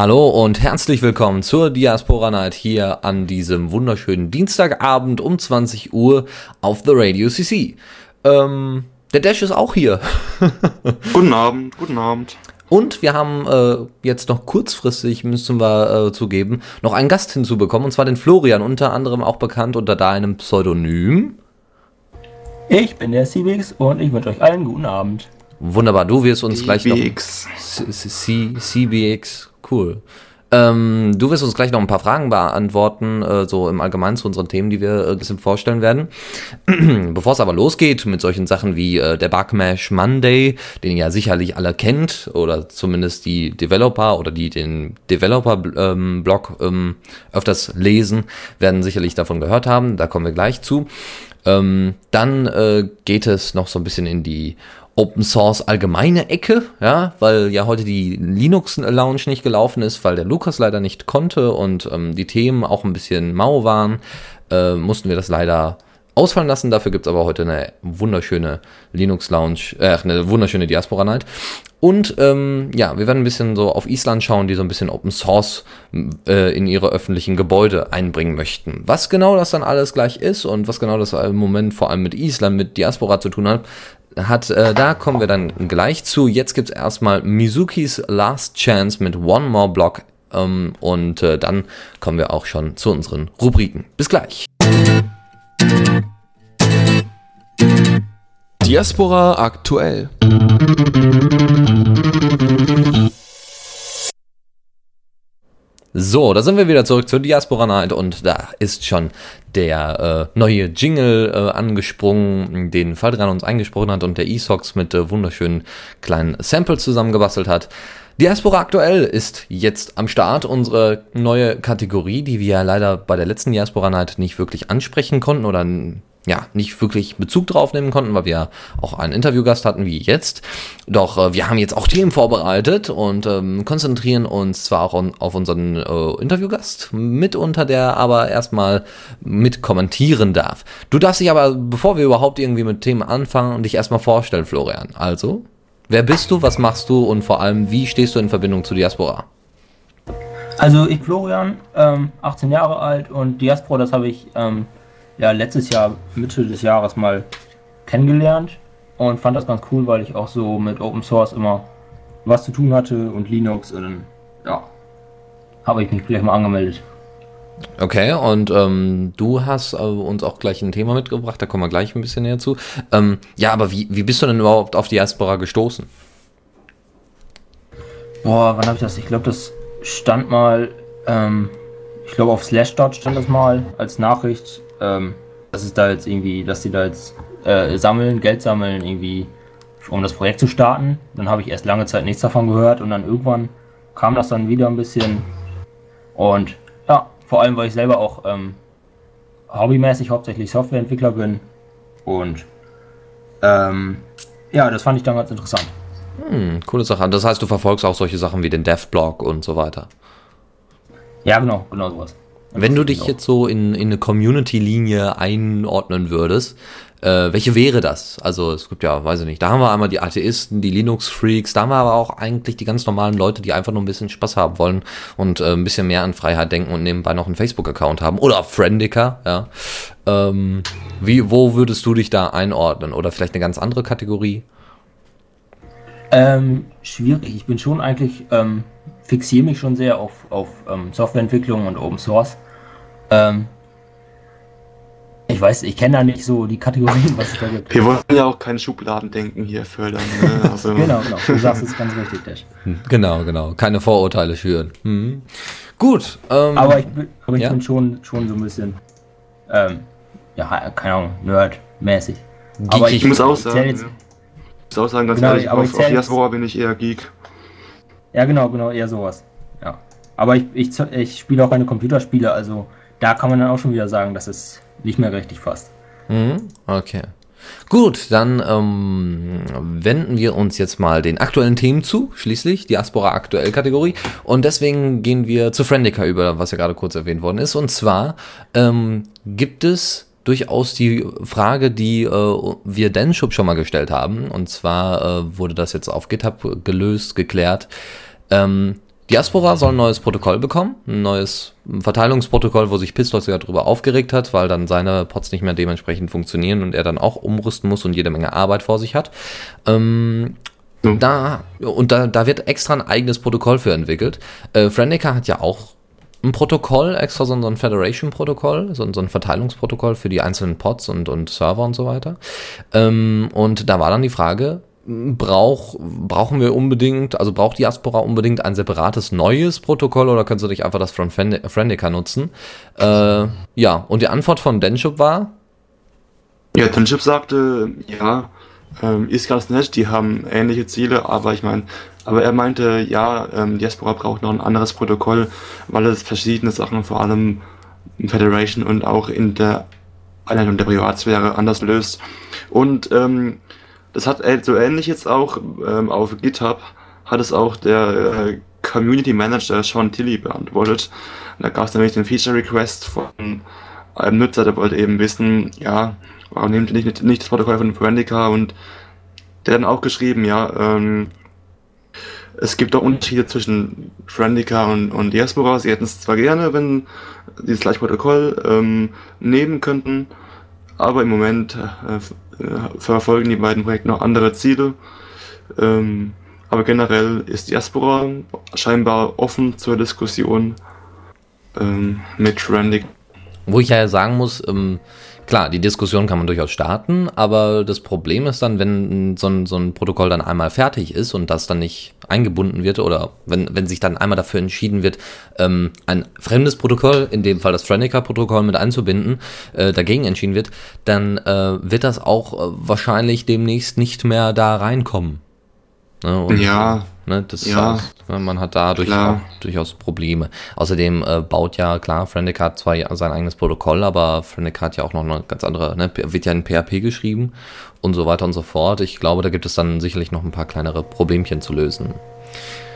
Hallo und herzlich willkommen zur Diaspora Night hier an diesem wunderschönen Dienstagabend um 20 Uhr auf The Radio CC. Ähm, der Dash ist auch hier. guten Abend, guten Abend. Und wir haben äh, jetzt noch kurzfristig, müssen wir äh, zugeben, noch einen Gast hinzubekommen, und zwar den Florian, unter anderem auch bekannt unter deinem Pseudonym. Ich bin der CBX und ich wünsche euch allen guten Abend. Wunderbar, du wirst uns CBX. gleich noch. C CBX, cool. Ähm, du wirst uns gleich noch ein paar Fragen beantworten, äh, so im Allgemeinen zu unseren Themen, die wir äh, ein bisschen vorstellen werden. Bevor es aber losgeht mit solchen Sachen wie äh, der Bugmash Monday, den ihr ja sicherlich alle kennt, oder zumindest die Developer oder die den Developer-Blog ähm, öfters lesen, werden sicherlich davon gehört haben. Da kommen wir gleich zu. Ähm, dann äh, geht es noch so ein bisschen in die Open Source allgemeine Ecke, ja, weil ja heute die Linux Lounge nicht gelaufen ist, weil der Lukas leider nicht konnte und ähm, die Themen auch ein bisschen mau waren, äh, mussten wir das leider ausfallen lassen. Dafür gibt's aber heute eine wunderschöne Linux Lounge, äh, eine wunderschöne Diaspora Night. Und ähm, ja, wir werden ein bisschen so auf Island schauen, die so ein bisschen Open Source äh, in ihre öffentlichen Gebäude einbringen möchten. Was genau das dann alles gleich ist und was genau das im Moment vor allem mit Island, mit Diaspora zu tun hat, hat, äh, da kommen wir dann gleich zu. Jetzt gibt's erstmal Mizukis Last Chance mit One More Block ähm, und äh, dann kommen wir auch schon zu unseren Rubriken. Bis gleich. Diaspora aktuell. So, da sind wir wieder zurück zur Diaspora Night und da ist schon der äh, neue Jingle äh, angesprungen, den Fadran uns eingesprochen hat und der Esox mit äh, wunderschönen kleinen Samples zusammengebastelt hat. Diaspora aktuell ist jetzt am Start, unsere neue Kategorie, die wir ja leider bei der letzten Diaspora Night nicht wirklich ansprechen konnten oder ja, nicht wirklich Bezug drauf nehmen konnten, weil wir auch einen Interviewgast hatten wie jetzt. Doch äh, wir haben jetzt auch Themen vorbereitet und ähm, konzentrieren uns zwar auch on, auf unseren äh, Interviewgast, mitunter der aber erstmal mit kommentieren darf. Du darfst dich aber, bevor wir überhaupt irgendwie mit Themen anfangen, dich erstmal vorstellen, Florian. Also, wer bist du, was machst du und vor allem, wie stehst du in Verbindung zu Diaspora? Also ich Florian, ähm, 18 Jahre alt und Diaspora, das habe ich ähm, ja letztes Jahr Mitte des Jahres mal kennengelernt und fand das ganz cool, weil ich auch so mit Open Source immer was zu tun hatte und Linux und dann, ja, habe ich mich gleich mal angemeldet. Okay, und ähm, du hast äh, uns auch gleich ein Thema mitgebracht, da kommen wir gleich ein bisschen näher zu. Ähm, ja, aber wie, wie bist du denn überhaupt auf Diaspora gestoßen? Boah, wann habe ich das? Ich glaube, das stand mal, ähm, ich glaube auf Slashdot stand das mal als Nachricht, ähm, dass es da jetzt irgendwie, dass die da jetzt äh, sammeln, Geld sammeln, irgendwie, um das Projekt zu starten. Dann habe ich erst lange Zeit nichts davon gehört und dann irgendwann kam das dann wieder ein bisschen. Und ja, vor allem, weil ich selber auch ähm, hobbymäßig hauptsächlich Softwareentwickler bin. Und ähm, ja, das fand ich dann ganz interessant. Hm, coole Sache. Das heißt, du verfolgst auch solche Sachen wie den Dev-Blog und so weiter. Ja, genau, genau sowas. Wenn du dich jetzt so in, in eine Community-Linie einordnen würdest, äh, welche wäre das? Also es gibt ja, weiß ich nicht, da haben wir einmal die Atheisten, die Linux-Freaks, da haben wir aber auch eigentlich die ganz normalen Leute, die einfach nur ein bisschen Spaß haben wollen und äh, ein bisschen mehr an Freiheit denken und nebenbei noch einen Facebook-Account haben oder Friendica, ja. Ähm, wie, wo würdest du dich da einordnen? Oder vielleicht eine ganz andere Kategorie? Ähm, schwierig. Ich bin schon eigentlich, ähm, fixiere mich schon sehr auf, auf ähm, Softwareentwicklung und Open Source. Ähm, ich weiß, ich kenne da nicht so die Kategorien, was es da gibt. Wir wollen ja auch keine Schubladendenken hier fördern. Ne? Also, Genau, genau. Du sagst es ganz richtig, Dash. Genau, genau. Keine Vorurteile schüren. Mhm. Gut. Ähm, Aber ich, bin- aber ich Ja. bin schon, schon so ein bisschen, ähm, ja, keine Ahnung, Nerd-mäßig. Aber ich muss auch sagen, jetzt- ja. ich muss auch sagen, ganz Genau, ehrlich, aber ich auf, auf Diaspora bin ich eher Geek. Ja, genau, genau, eher sowas. Ja. Aber ich, ich, ich spiele auch keine Computerspiele, also da kann man dann auch schon wieder sagen, dass es nicht mehr richtig passt. Mhm, okay. Gut, dann ähm, wenden wir uns jetzt mal den aktuellen Themen zu, schließlich, Diaspora aktuell Kategorie. Und deswegen gehen wir zu Friendica über, was ja gerade kurz erwähnt worden ist. Und zwar ähm, gibt es durchaus die Frage, die äh, wir Denschub schon mal gestellt haben. Und zwar äh, wurde das jetzt auf GitHub gelöst, geklärt. Ähm, Diaspora soll ein neues Protokoll bekommen, ein neues Verteilungsprotokoll, wo sich Pistols sogar darüber aufgeregt hat, weil dann seine Pots nicht mehr dementsprechend funktionieren und er dann auch umrüsten muss und jede Menge Arbeit vor sich hat. Ähm, ja. Da, und da, da wird extra ein eigenes Protokoll für entwickelt. Äh, Friendica hat ja auch ein Protokoll, extra so, ein Federation-Protokoll, so, ein Verteilungsprotokoll für die einzelnen Pods und, und Server und so weiter. Ähm, und da war dann die Frage, brauch, brauchen wir unbedingt, also braucht Diaspora unbedingt ein separates neues Protokoll oder können sie nicht einfach das von Friendica nutzen? Äh, ja, und die Antwort von Denship war? Ja, Denship sagte, ja, ähm, ist ganz nett, die haben ähnliche Ziele, aber ich meine, aber er meinte, ja, ähm, Diaspora braucht noch ein anderes Protokoll, weil es verschiedene Sachen, vor allem in Federation und auch in der Einleitung der Privatsphäre anders löst. Und ähm, das hat so ähnlich jetzt auch ähm, auf GitHub hat es auch der äh, Community Manager Sean Tilly beantwortet. Da gab es nämlich den Feature Request von einem Nutzer, der wollte eben wissen, ja, warum nehmt ihr nicht, nicht das Protokoll von Forendica und der dann auch geschrieben, ja, ähm, es gibt doch Unterschiede zwischen Forendica und, und Diaspora. Sie hätten es zwar gerne, wenn sie das gleiche Protokoll ähm, nehmen könnten, aber im Moment äh, äh, verfolgen die beiden Projekte noch andere Ziele. Ähm, aber generell ist Diaspora scheinbar offen zur Diskussion ähm, mit Randy. Wo ich ja sagen muss, ähm, klar, die Diskussion kann man durchaus starten, aber das Problem ist dann, wenn so ein, so ein Protokoll dann einmal fertig ist und das dann nicht eingebunden wird oder wenn, wenn sich dann einmal dafür entschieden wird, ähm, ein fremdes Protokoll, in dem Fall das Frenica-Protokoll mit einzubinden, äh, dagegen entschieden wird, dann äh, wird das auch äh, wahrscheinlich demnächst nicht mehr da reinkommen. Ne? Ja. Ne, das ja. Heißt, man hat da durchaus, durchaus Probleme. Außerdem äh, baut ja, klar, Friendic hat zwar sein eigenes Protokoll, aber Friendic hat ja auch noch eine ganz andere, ne, wird ja in PHP geschrieben und so weiter und so fort. Ich glaube, da gibt es dann sicherlich noch ein paar kleinere Problemchen zu lösen.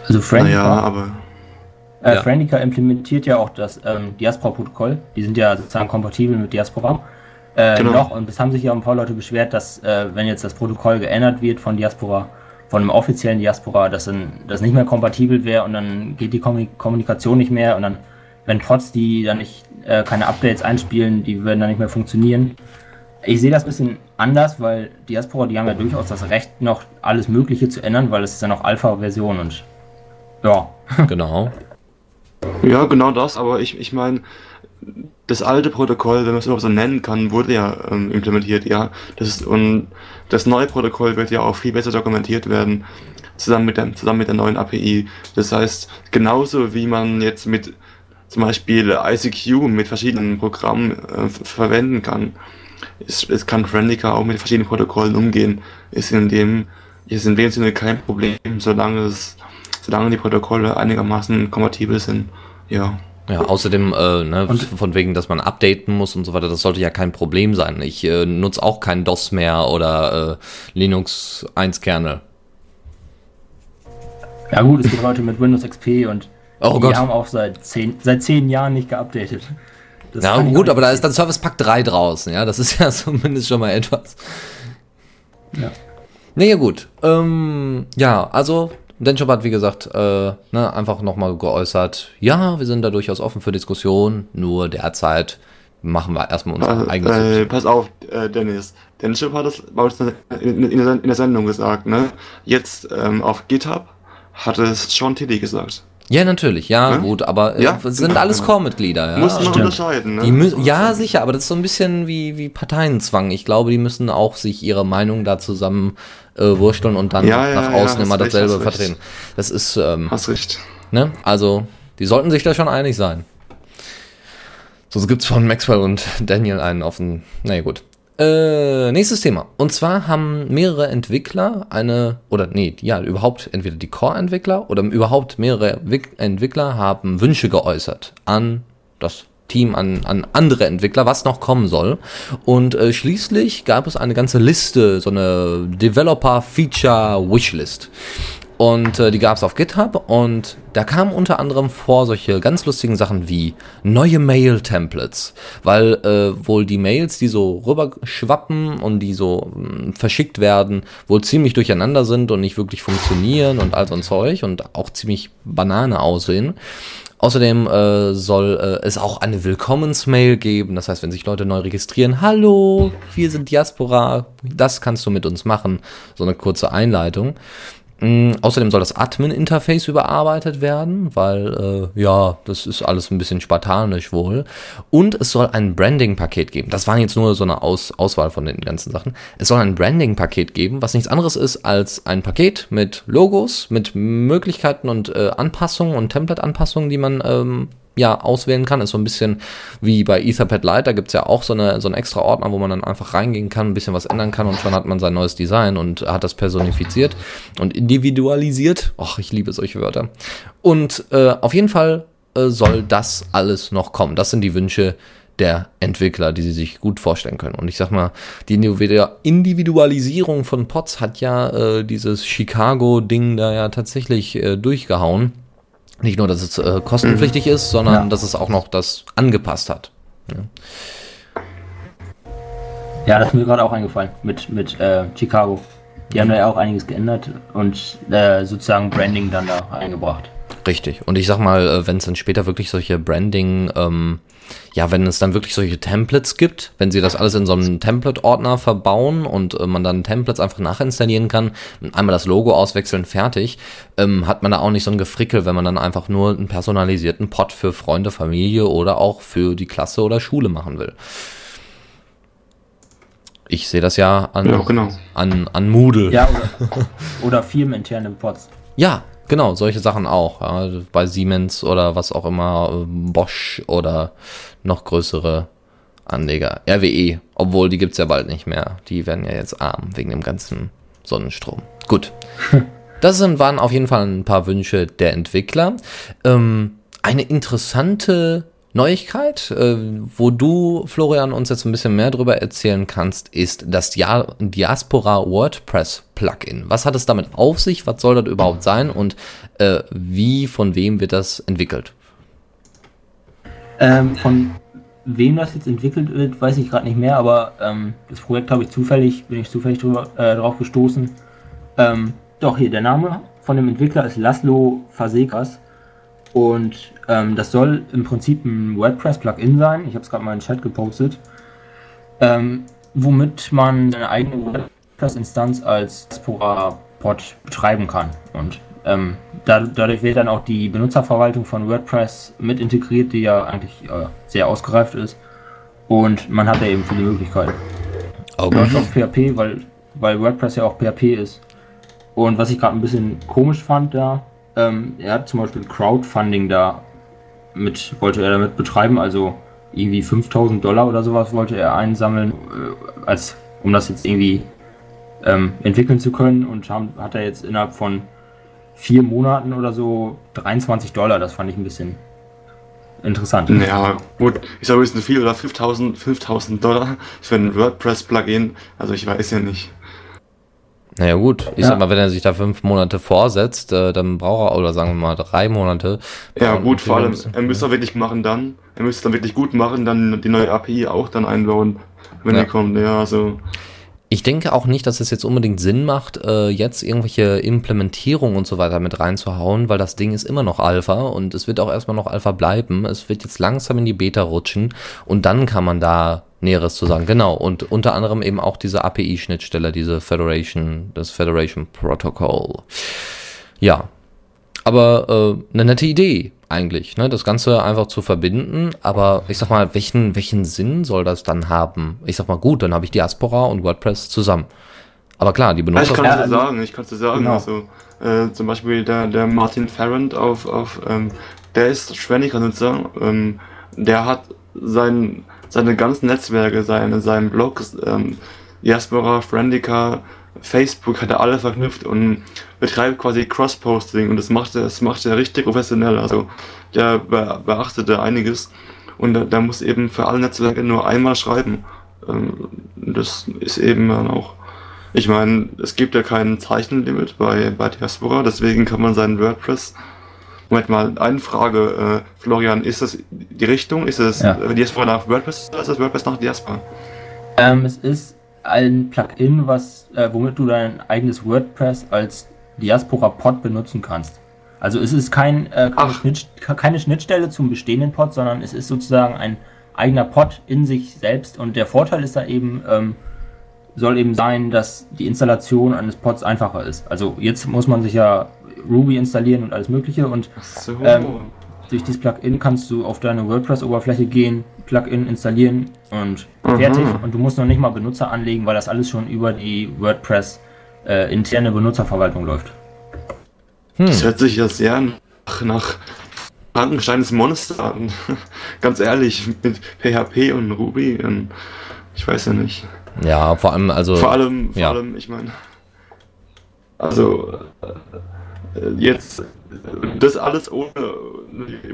Also Friendica, naja, aber äh, ja. Friendica implementiert ja auch das ähm, Diaspora-Protokoll. Die sind ja sozusagen kompatibel mit Diaspora. Äh, genau. Noch, und es haben sich ja ein paar Leute beschwert, dass äh, wenn jetzt das Protokoll geändert wird von Diaspora, von einem offiziellen Diaspora, dass dann das nicht mehr kompatibel wäre und dann geht die Kommunikation nicht mehr und dann, wenn trotz die dann nicht äh, keine Updates einspielen, die würden dann nicht mehr funktionieren. Ich sehe das ein bisschen anders, weil Diaspora, die haben ja durchaus das Recht, noch alles Mögliche zu ändern, weil es ist ja noch Alpha-Version und ja. Genau. Ja, genau das, aber ich, ich meine, das alte Protokoll, wenn man es überhaupt so nennen kann, wurde ja ähm, implementiert, ja. Das ist, und das neue Protokoll wird ja auch viel besser dokumentiert werden, zusammen mit der, zusammen mit der neuen API. Das heißt, genauso wie man jetzt mit zum Beispiel ICQ mit verschiedenen Programmen äh, verwenden kann, ist, ist kann Friendica auch mit verschiedenen Protokollen umgehen. Ist in dem, ist in dem Sinne kein Problem, solange es, solange die Protokolle einigermaßen kompatibel sind. Ja. Ja, außerdem, äh, ne, von wegen, dass man updaten muss und so weiter, das sollte ja kein Problem sein. Ich äh, nutze auch kein DOS mehr oder äh, Linux 1 Kernel. Ja gut, es gibt Leute mit Windows XP und oh die Gott. haben auch seit zehn, seit zehn Jahren nicht geupdatet. Das ja gut, aber da ist dann Service Pack 3 draußen, ja, das ist ja zumindest schon mal etwas. Ja. Naja gut, ähm, ja, also Denshop hat, wie gesagt, äh, ne, einfach nochmal geäußert, ja, wir sind da durchaus offen für Diskussion, nur derzeit machen wir erstmal unser äh, eigenes. Äh, pass auf, äh, Dennis. Denshop hat es bei uns in, in, in, der Sendung gesagt, ne? Jetzt ähm, auf GitHub hat es Sean Tilly gesagt. Ja, natürlich, ja, ja? gut, aber äh, ja, sind alles genau. Core-Mitglieder, ja. Muss man unterscheiden, ne? Ja, sicher, aber das ist so ein bisschen wie, wie Parteienzwang. Ich glaube, die müssen auch sich ihre Meinung da zusammen äh, wursteln und dann ja, nach außen immer recht, dasselbe vertreten. Das ist, ähm, Hast recht. Ne? Also, die sollten sich da schon einig sein. So gibt's von Maxwell und Daniel einen auf den, naja gut. Äh, nächstes Thema. Und zwar haben mehrere Entwickler eine, oder nee, ja, überhaupt entweder die Core-Entwickler oder überhaupt mehrere Entwickler haben Wünsche geäußert an das Team an, an andere Entwickler, was noch kommen soll. Und äh, schließlich gab es eine ganze Liste, so eine Developer Feature Wishlist. Und äh, die gab es auf GitHub und da kamen unter anderem vor solche ganz lustigen Sachen wie neue Mail-Templates, weil äh, wohl die Mails, die so rüberschwappen und die so mh, hm, verschickt werden, wohl ziemlich durcheinander sind und nicht wirklich funktionieren und all so ein Zeug und auch ziemlich Banane aussehen. Außerdem äh, soll äh, es auch eine Willkommensmail geben. Das heißt, wenn sich Leute neu registrieren, hallo, wir sind Diaspora, das kannst du mit uns machen. So eine kurze Einleitung. Mm, außerdem soll das Admin-Interface überarbeitet werden, weil äh, ja, das ist alles ein bisschen spartanisch wohl. Und es soll ein Branding-Paket geben. Das waren jetzt nur so eine Aus Auswahl von den ganzen Sachen. Es soll ein Branding-Paket geben, was nichts anderes ist als ein Paket mit Logos, mit Möglichkeiten und äh, Anpassungen und Template-Anpassungen, die man ähm, ja auswählen kann. Ist so ein bisschen wie bei Etherpad Lite, da gibt's ja auch so, eine, so einen extra Ordner, wo man dann einfach reingehen kann, ein bisschen was ändern kann und schon hat man sein neues Design und hat das personifiziert und individualisiert. Och, ich liebe solche Wörter. Und äh, auf jeden Fall äh, soll das alles noch kommen. Das sind die Wünsche der Entwickler, die sie sich gut vorstellen können. Und ich sag mal, die Individualisierung von Pots hat ja äh, dieses Chicago-Ding da ja tatsächlich äh, durchgehauen. Nicht nur, dass es äh, kostenpflichtig mhm. ist, sondern ja. dass es auch noch das angepasst hat. Ja, ja das ist mir gerade auch eingefallen mit, mit äh, Chicago. Die haben da ja auch einiges geändert und äh, sozusagen Branding dann da eingebracht. Richtig. Und ich sag mal, äh, wenn es dann später wirklich solche Branding, ähm, ja, wenn es dann wirklich solche Templates gibt, wenn sie das alles in so einem Template-Ordner verbauen und äh, man dann Templates einfach nachinstallieren kann, einmal das Logo auswechseln, fertig, ähm, hat man da auch nicht so ein Gefrickel, wenn man dann einfach nur einen personalisierten Pod für Freunde, Familie oder auch für die Klasse oder Schule machen will. Ich sehe das ja an, ja, genau. an, an Moodle. Ja, oder, oder firmeninterne Pods. Ja, Genau, solche Sachen auch. Ja, bei Siemens oder was auch immer, Bosch oder noch größere Anleger. RWE, obwohl die gibt es ja bald nicht mehr. Die werden ja jetzt arm wegen dem ganzen Sonnenstrom. Gut. Das sind, waren auf jeden Fall ein paar Wünsche der Entwickler. Ähm, eine interessante Neuigkeit, äh, wo du, Florian, uns jetzt ein bisschen mehr darüber erzählen kannst, ist das Diaspora WordPress Plugin. Was hat es damit auf sich? Was soll das überhaupt sein? Und äh, wie, von wem wird das entwickelt? Ähm, von wem das jetzt entwickelt wird, weiß ich gerade nicht mehr, aber ähm, das Projekt habe ich zufällig, bin ich zufällig drüber, äh, drauf gestoßen. Ähm, doch, hier, der Name von dem Entwickler ist Laszlo Fasekas. Und ähm, das soll im Prinzip ein WordPress-Plugin sein. Ich habe es gerade mal in den Chat gepostet. Ähm, womit man seine eigene WordPress-Instanz als Diaspora-Pod betreiben kann. Und ähm, da, dadurch wird dann auch die Benutzerverwaltung von WordPress mit integriert, die ja eigentlich äh, sehr ausgereift ist. Und man hat da eben viele Möglichkeiten. Okay. Läuft auf PHP, weil, weil WordPress ja auch PHP ist. Und was ich gerade ein bisschen komisch fand da, ähm, er hat zum Beispiel Crowdfunding da mit, wollte er damit betreiben, also irgendwie 5000 Dollar oder sowas wollte er einsammeln, äh, als, um das jetzt irgendwie ähm, entwickeln zu können und haben, hat er jetzt innerhalb von vier Monaten oder so 23 Dollar, das fand ich ein bisschen interessant. Ja, gut, ich sage, es ist viel oder 5000, 5000 Dollar für ein WordPress-Plugin, also ich weiß ja nicht. Naja gut, ich ja. sag mal, wenn er sich da fünf Monate vorsetzt, äh, dann braucht er, oder sagen wir mal drei Monate. Ja gut, vor allem, er müsste wirklich machen dann, er müsste dann wirklich gut machen, dann die neue API auch dann einbauen, wenn ja. die kommt, ja, also. Ich denke auch nicht, dass es jetzt unbedingt Sinn macht, äh, jetzt irgendwelche Implementierungen und so weiter mit reinzuhauen, weil das Ding ist immer noch Alpha und es wird auch erstmal noch Alpha bleiben. Es wird jetzt langsam in die Beta rutschen und dann kann man da Näheres zu sagen. Genau, und unter anderem eben auch diese API-Schnittstelle, diese Federation, das Federation Protocol. Ja, aber äh, eine nette Idee eigentlich, ne? das Ganze einfach zu verbinden. Aber ich sag mal, welchen, welchen Sinn soll das dann haben? Ich sag mal, gut, dann habe ich Diaspora und WordPress zusammen. Aber klar, die Benutzer... Ich kann es dir sagen, ich kann es dir sagen. Genau. Also, äh, zum Beispiel der, der Martin Farrand auf, auf ähm, der ist Schwenniger-Nutzer, ähm, der hat sein seine ganzen Netzwerke, seine, seinen Blog, ähm, Diaspora, Friendica, Facebook hat er alle verknüpft und betreibt quasi Cross-Posting und das macht er, das macht er richtig professionell. Also der be beachtet da einiges und da, da muss eben für alle Netzwerke nur einmal schreiben. Ähm, das ist eben dann auch, ich meine, es gibt ja kein Zeichenlimit bei, bei Diaspora, deswegen kann man seinen WordPress Moment mal, eine Frage, äh, Florian, ist das die Richtung? Ist es Ja. Diaspora nach WordPress oder ist das WordPress nach Diaspora? Ähm, es ist ein Plugin, was, äh, womit du dein eigenes WordPress als Diaspora-Pod benutzen kannst. Also es ist kein, äh, keine. Schnitt, keine Schnittstelle zum bestehenden Pod, sondern es ist sozusagen ein eigener Pod in sich selbst. Und der Vorteil ist da eben, ähm, soll eben sein, dass die Installation eines Pods einfacher ist. Also jetzt muss man sich ja Ruby installieren und alles Mögliche und So. Ähm, durch dieses Plugin kannst du auf deine WordPress-Oberfläche gehen, Plugin installieren und Mhm. fertig. Und du musst noch nicht mal Benutzer anlegen, weil das alles schon über die WordPress äh, interne Benutzerverwaltung läuft. Das hört sich ja sehr nach, nach Frankensteins Monster an. Ganz ehrlich, mit PHP und Ruby. Und ich weiß ja nicht. Ja, vor allem, also. Vor allem, vor ja. allem, ich meine. Also, äh, jetzt, das alles ohne,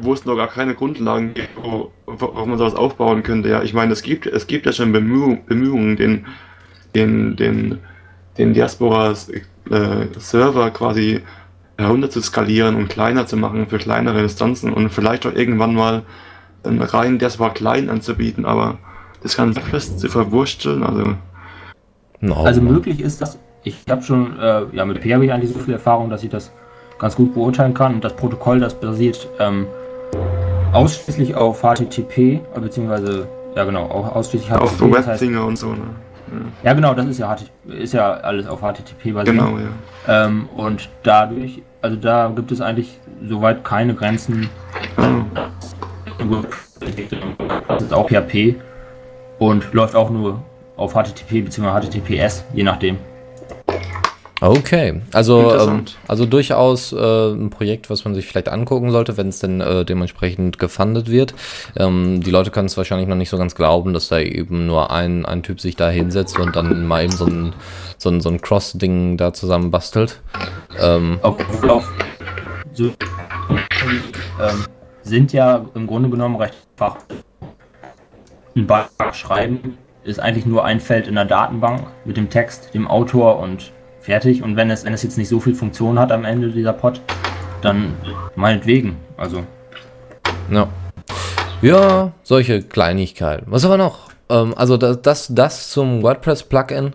wo es noch gar keine Grundlagen gibt, wo, wo man sowas aufbauen könnte. Ja, ich meine, es gibt, es gibt ja schon Bemühungen, Bemühungen den, den, den, den Diaspora-Server quasi herunter zu skalieren und kleiner zu machen für kleinere Instanzen und vielleicht auch irgendwann mal einen rein Diaspora klein anzubieten, aber das Ganze fest zu verwursteln, also No. Also möglich ist das. Ich habe schon, äh, ja, mit P habe ich eigentlich so viel Erfahrung, dass ich das ganz gut beurteilen kann. Und das Protokoll, das basiert ähm, ausschließlich auf HTTP, äh, beziehungsweise, ja genau, auch ausschließlich auf HTTP. Das heißt, Webfinger und so, ne? ja genau, das ist ja, ist ja alles auf HTTP basiert. Genau, ja. Ähm, und dadurch, also da gibt es eigentlich soweit keine Grenzen. Das ist auch PHP und läuft auch nur auf HTTP bzw. HTTPS, je nachdem. Okay, also, ähm, also durchaus äh, ein Projekt, was man sich vielleicht angucken sollte, wenn es denn äh, dementsprechend gefundet wird. Ähm, die Leute können es wahrscheinlich noch nicht so ganz glauben, dass da eben nur ein, ein Typ sich da hinsetzt und dann mal eben so ein, so ein, so ein Cross-Ding da zusammen bastelt. Ähm, Obwohl auch so, ähm, sind ja im Grunde genommen recht einfach. Ein Bug schreiben ist eigentlich nur ein Feld in der Datenbank mit dem Text, dem Autor und fertig. Und wenn es, wenn es jetzt nicht so viel Funktion hat am Ende dieser Pod, dann meinetwegen. Also Ja. Ja, solche Kleinigkeiten. Was aber noch? Ähm, also das, das, das zum WordPress-Plugin.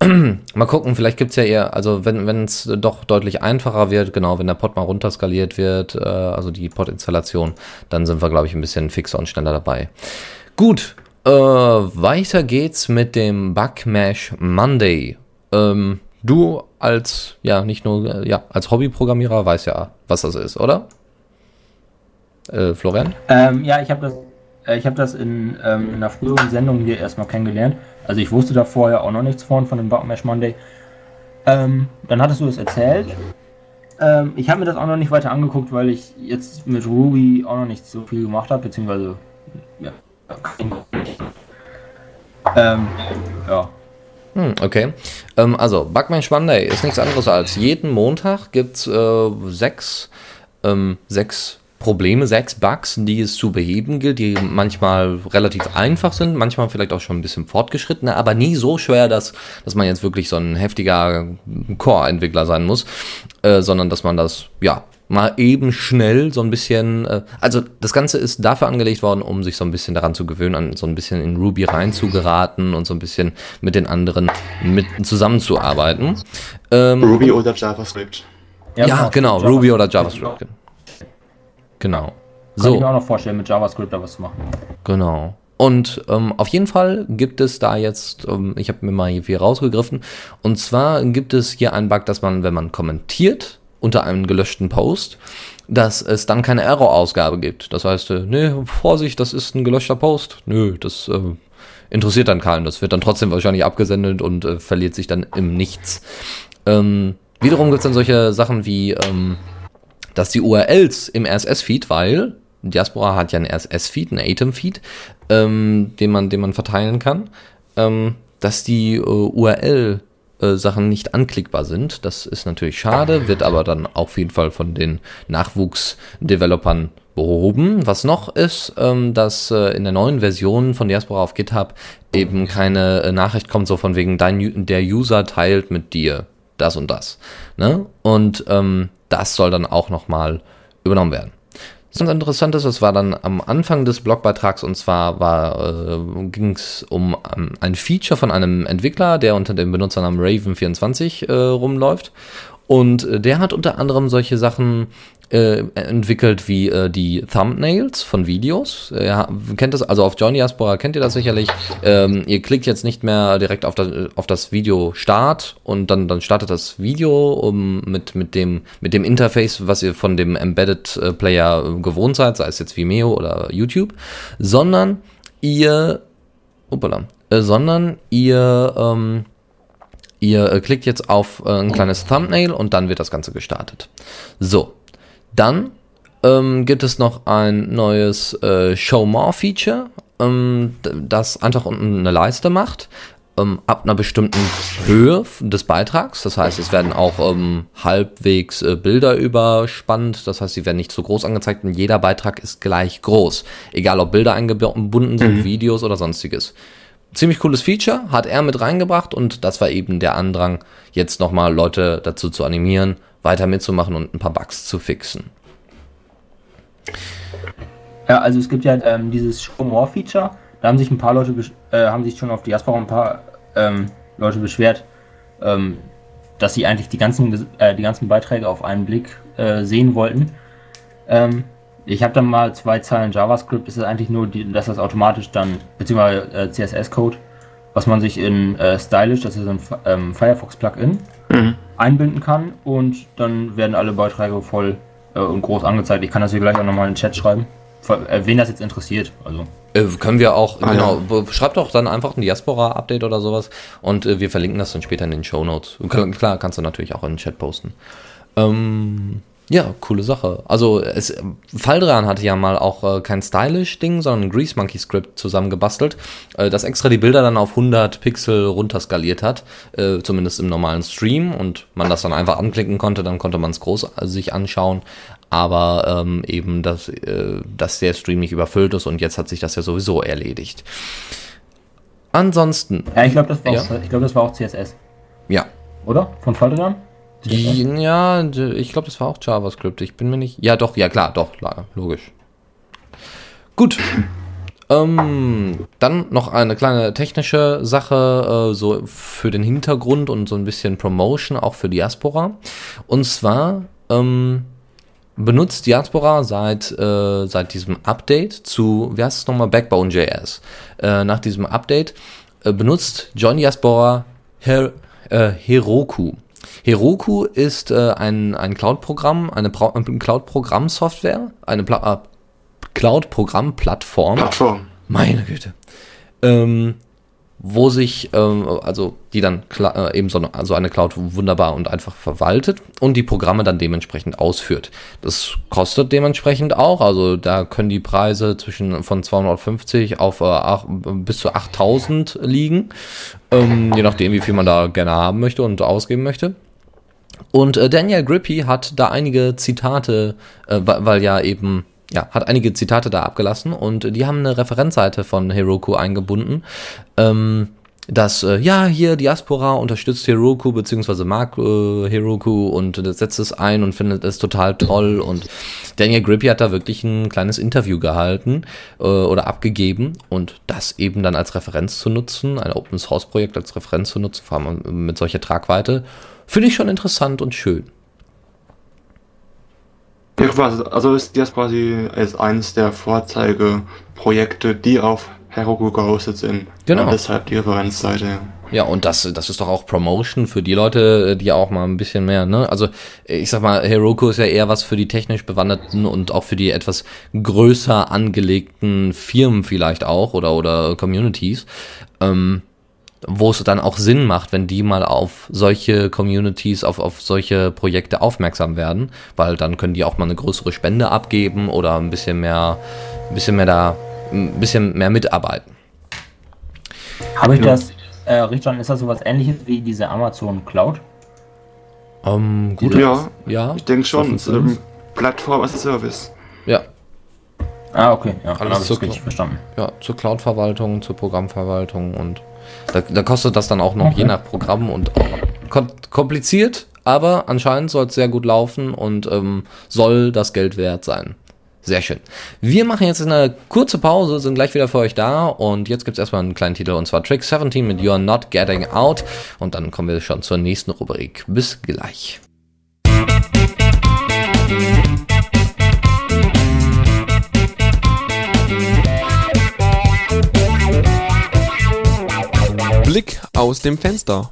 mal gucken, vielleicht gibt's ja eher, also wenn wenn es doch deutlich einfacher wird, genau, wenn der Pod mal runterskaliert wird, äh, also die Pod-Installation, dann sind wir, glaube ich, ein bisschen fixer und schneller dabei. Gut, äh, weiter geht's mit dem Bugmash Monday. Ähm, du als, ja, nicht nur, äh, ja, als Hobbyprogrammierer weißt ja, was das ist, oder? Äh, Florian? Ähm, ja, ich habe das, äh, habe das in, ähm, in einer früheren Sendung hier erstmal kennengelernt. Also ich wusste da vorher auch noch nichts von, von dem Bugmash Monday. Ähm, dann hattest du es erzählt. Ähm, ich habe mir das auch noch nicht weiter angeguckt, weil ich jetzt mit Ruby auch noch nicht so viel gemacht habe, beziehungsweise ja. Ähm, ja. Hm, okay. Ähm, also, Bugmash Monday ist nichts anderes als jeden Montag gibt's äh, sechs, ähm, sechs Probleme, sechs Bugs, die es zu beheben gilt, die manchmal relativ einfach sind, manchmal vielleicht auch schon ein bisschen fortgeschrittener, aber nie so schwer, dass, dass man jetzt wirklich so ein heftiger Core-Entwickler sein muss, äh, sondern dass man das, ja, mal eben schnell so ein bisschen, äh, also das Ganze ist dafür angelegt worden, um sich so ein bisschen daran zu gewöhnen, an so ein bisschen in Ruby reinzugeraten und so ein bisschen mit den anderen mit zusammenzuarbeiten. Ähm, Ruby oder JavaScript. ja, genau, Java- Ruby oder JavaScript. Genau. Kann ich So, mir auch noch vorstellen, mit JavaScript da was zu machen. genau. Und ähm, auf jeden Fall gibt es da jetzt, ähm, ich habe mir mal hier viel rausgegriffen, und zwar gibt es hier einen Bug, dass man, wenn man kommentiert unter einem gelöschten Post, dass es dann keine Error-Ausgabe gibt. Das heißt, äh, nee, Vorsicht, das ist ein gelöschter Post. Nö, das äh, interessiert dann keinen. Das wird dann trotzdem wahrscheinlich abgesendet und äh, verliert sich dann im Nichts. Ähm, wiederum gibt es dann solche Sachen wie, ähm, dass die URLs im RSS-Feed, weil Diaspora hat ja einen RSS-Feed, einen Atom-Feed, ähm, den, man, den man verteilen kann, ähm, dass die äh, URL äh, Sachen nicht anklickbar sind. Das ist natürlich schade, wird aber dann auf jeden Fall von den Nachwuchsdevelopern behoben. Was noch ist, ähm, dass äh, in der neuen Version von Diaspora auf GitHub eben keine äh, Nachricht kommt, so von wegen, dein, der User teilt mit dir das und das. Ne? Und ähm, das soll dann auch nochmal übernommen werden. Ganz interessant ist, das war dann am Anfang des Blogbeitrags und zwar äh, ging es um ähm, ein Feature von einem Entwickler, der unter dem Benutzernamen Raven24 äh, rumläuft. Und äh, der hat unter anderem solche Sachen äh, entwickelt wie äh, die Thumbnails von Videos. Ja, kennt das, also auf Johnny Aspora kennt ihr das sicherlich. Ähm, ihr klickt jetzt nicht mehr direkt auf das, auf das Video Start und dann, dann startet das Video um, mit, mit, dem, mit dem Interface, was ihr von dem Embedded äh, Player gewohnt seid, sei es jetzt Vimeo oder YouTube, sondern ihr, opala, äh, sondern ihr, ähm, ihr äh, klickt jetzt auf äh, ein kleines Thumbnail und dann wird das Ganze gestartet. So, dann ähm, gibt es noch ein neues äh, Show More Feature, ähm, das einfach unten eine Leiste macht. Ähm, ab einer bestimmten Höhe des Beitrags. Das heißt, es werden auch ähm, halbwegs äh, Bilder überspannt. Das heißt, sie werden nicht so groß angezeigt und jeder Beitrag ist gleich groß. Egal ob Bilder eingebunden sind, mhm. Videos oder sonstiges. Ziemlich cooles Feature, hat er mit reingebracht und das war eben der Andrang, jetzt nochmal Leute dazu zu animieren, weiter mitzumachen und ein paar Bugs zu fixen. Ja, also es gibt ja ähm, dieses Show More Feature. Da haben sich ein paar Leute äh, haben sich schon auf Diaspora ein paar ähm, Leute beschwert, ähm, dass sie eigentlich die ganzen äh, die ganzen Beiträge auf einen Blick äh, sehen wollten. Ähm, ich habe dann mal zwei Zeilen JavaScript. Das ist eigentlich nur, die, dass das automatisch dann beziehungsweise äh, CSS-Code, was man sich in äh, Stylish, das ist ein ähm, Firefox-Plugin, mhm. einbinden kann und dann werden alle Beiträge voll äh, und groß angezeigt. Ich kann das hier gleich auch nochmal in den Chat schreiben. Äh, wen das jetzt interessiert. Also. Äh, können wir auch, ah, genau, ja. schreibt doch dann einfach ein Diaspora-Update oder sowas und äh, wir verlinken das dann später in den Show Notes. Klar, kannst du natürlich auch in den Chat posten. Ähm, ja, coole Sache. Also es, Faldran hatte ja mal auch äh, kein Stylish-Ding, sondern ein Grease Monkey Script zusammengebastelt, äh, das extra die Bilder dann auf 100 Pixel runterskaliert hat, äh, zumindest im normalen Stream und man das dann einfach anklicken konnte, dann konnte man es groß sich anschauen, aber ähm, eben, dass, äh, dass der Stream nicht überfüllt ist und jetzt hat sich das ja sowieso erledigt. Ansonsten. Ja, ich glaube, das, ja. glaub, das war auch CSS. Ja. Oder? Von Faldran? Ja, ich glaube, das war auch JavaScript. Ich bin mir nicht. Ja, doch, ja klar, doch, logisch. Gut. Ähm, dann noch eine kleine technische Sache, äh, so für den Hintergrund und so ein bisschen Promotion auch für Diaspora. Und zwar ähm, benutzt Diaspora seit, äh, seit diesem Update zu, wie heißt es nochmal, Backbone.js. Äh, nach diesem Update äh, benutzt John Diaspora Her äh, Heroku. Heroku ist äh, ein, ein Cloud-Programm, eine, Cloud-Programm-Software, eine äh, Cloud-Programm-Plattform. Plattform. Meine Güte. Ähm, wo sich, ähm, also die dann äh, eben so eine, also eine Cloud wunderbar und einfach verwaltet und die Programme dann dementsprechend ausführt. Das kostet dementsprechend auch, also da können die Preise zwischen von 250 auf äh, 8, bis zu 8000 liegen, ähm, je nachdem wie viel man da gerne haben möchte und ausgeben möchte. Und äh, Daniel Grippy hat da einige Zitate, äh, weil ja eben, ja, hat einige Zitate da abgelassen und die haben eine Referenzseite von Heroku eingebunden. Ähm, dass, äh, ja, hier Diaspora unterstützt Heroku, beziehungsweise mag äh, Heroku und setzt es ein und findet es total toll. Und Daniel Grippy hat da wirklich ein kleines Interview gehalten äh, oder abgegeben und das eben dann als Referenz zu nutzen, ein Open Source Projekt als Referenz zu nutzen, vor allem mit solcher Tragweite Finde ich schon interessant und schön. Ja, quasi, also ist das quasi als eines der Vorzeigeprojekte, die auf Heroku gehostet sind. Genau. Und deshalb die Referenzseite. Ja, und das, das ist doch auch Promotion für die Leute, die auch mal ein bisschen mehr, ne? Also, ich sag mal, Heroku ist ja eher was für die technisch Bewanderten und auch für die etwas größer angelegten Firmen vielleicht auch oder, oder Communities. Ähm, wo es dann auch Sinn macht, wenn die mal auf solche Communities, auf, auf solche Projekte aufmerksam werden, weil dann können die auch mal eine größere Spende abgeben oder ein bisschen mehr, ein bisschen mehr da, ein bisschen mehr mitarbeiten. Habe ich das, äh, Richard, ist das sowas ähnliches wie diese Amazon Cloud? Ähm, gut. Ja, Ja. ich denke schon. Ähm, Plattform as a Service. Ah, okay, ja, Alles zur es richtig verstanden. ja, zur Cloud-Verwaltung, zur Programmverwaltung und da, da kostet das dann auch noch Okay. je nach Programm und auch kom kompliziert, aber anscheinend soll es sehr gut laufen und ähm, soll das Geld wert sein. Sehr schön. Wir machen jetzt eine kurze Pause, sind gleich wieder für euch da und jetzt gibt's erstmal einen kleinen Titel und zwar Trick 17 mit You're Not Getting Out und dann kommen wir schon zur nächsten Rubrik. Bis gleich. Blick aus dem Fenster.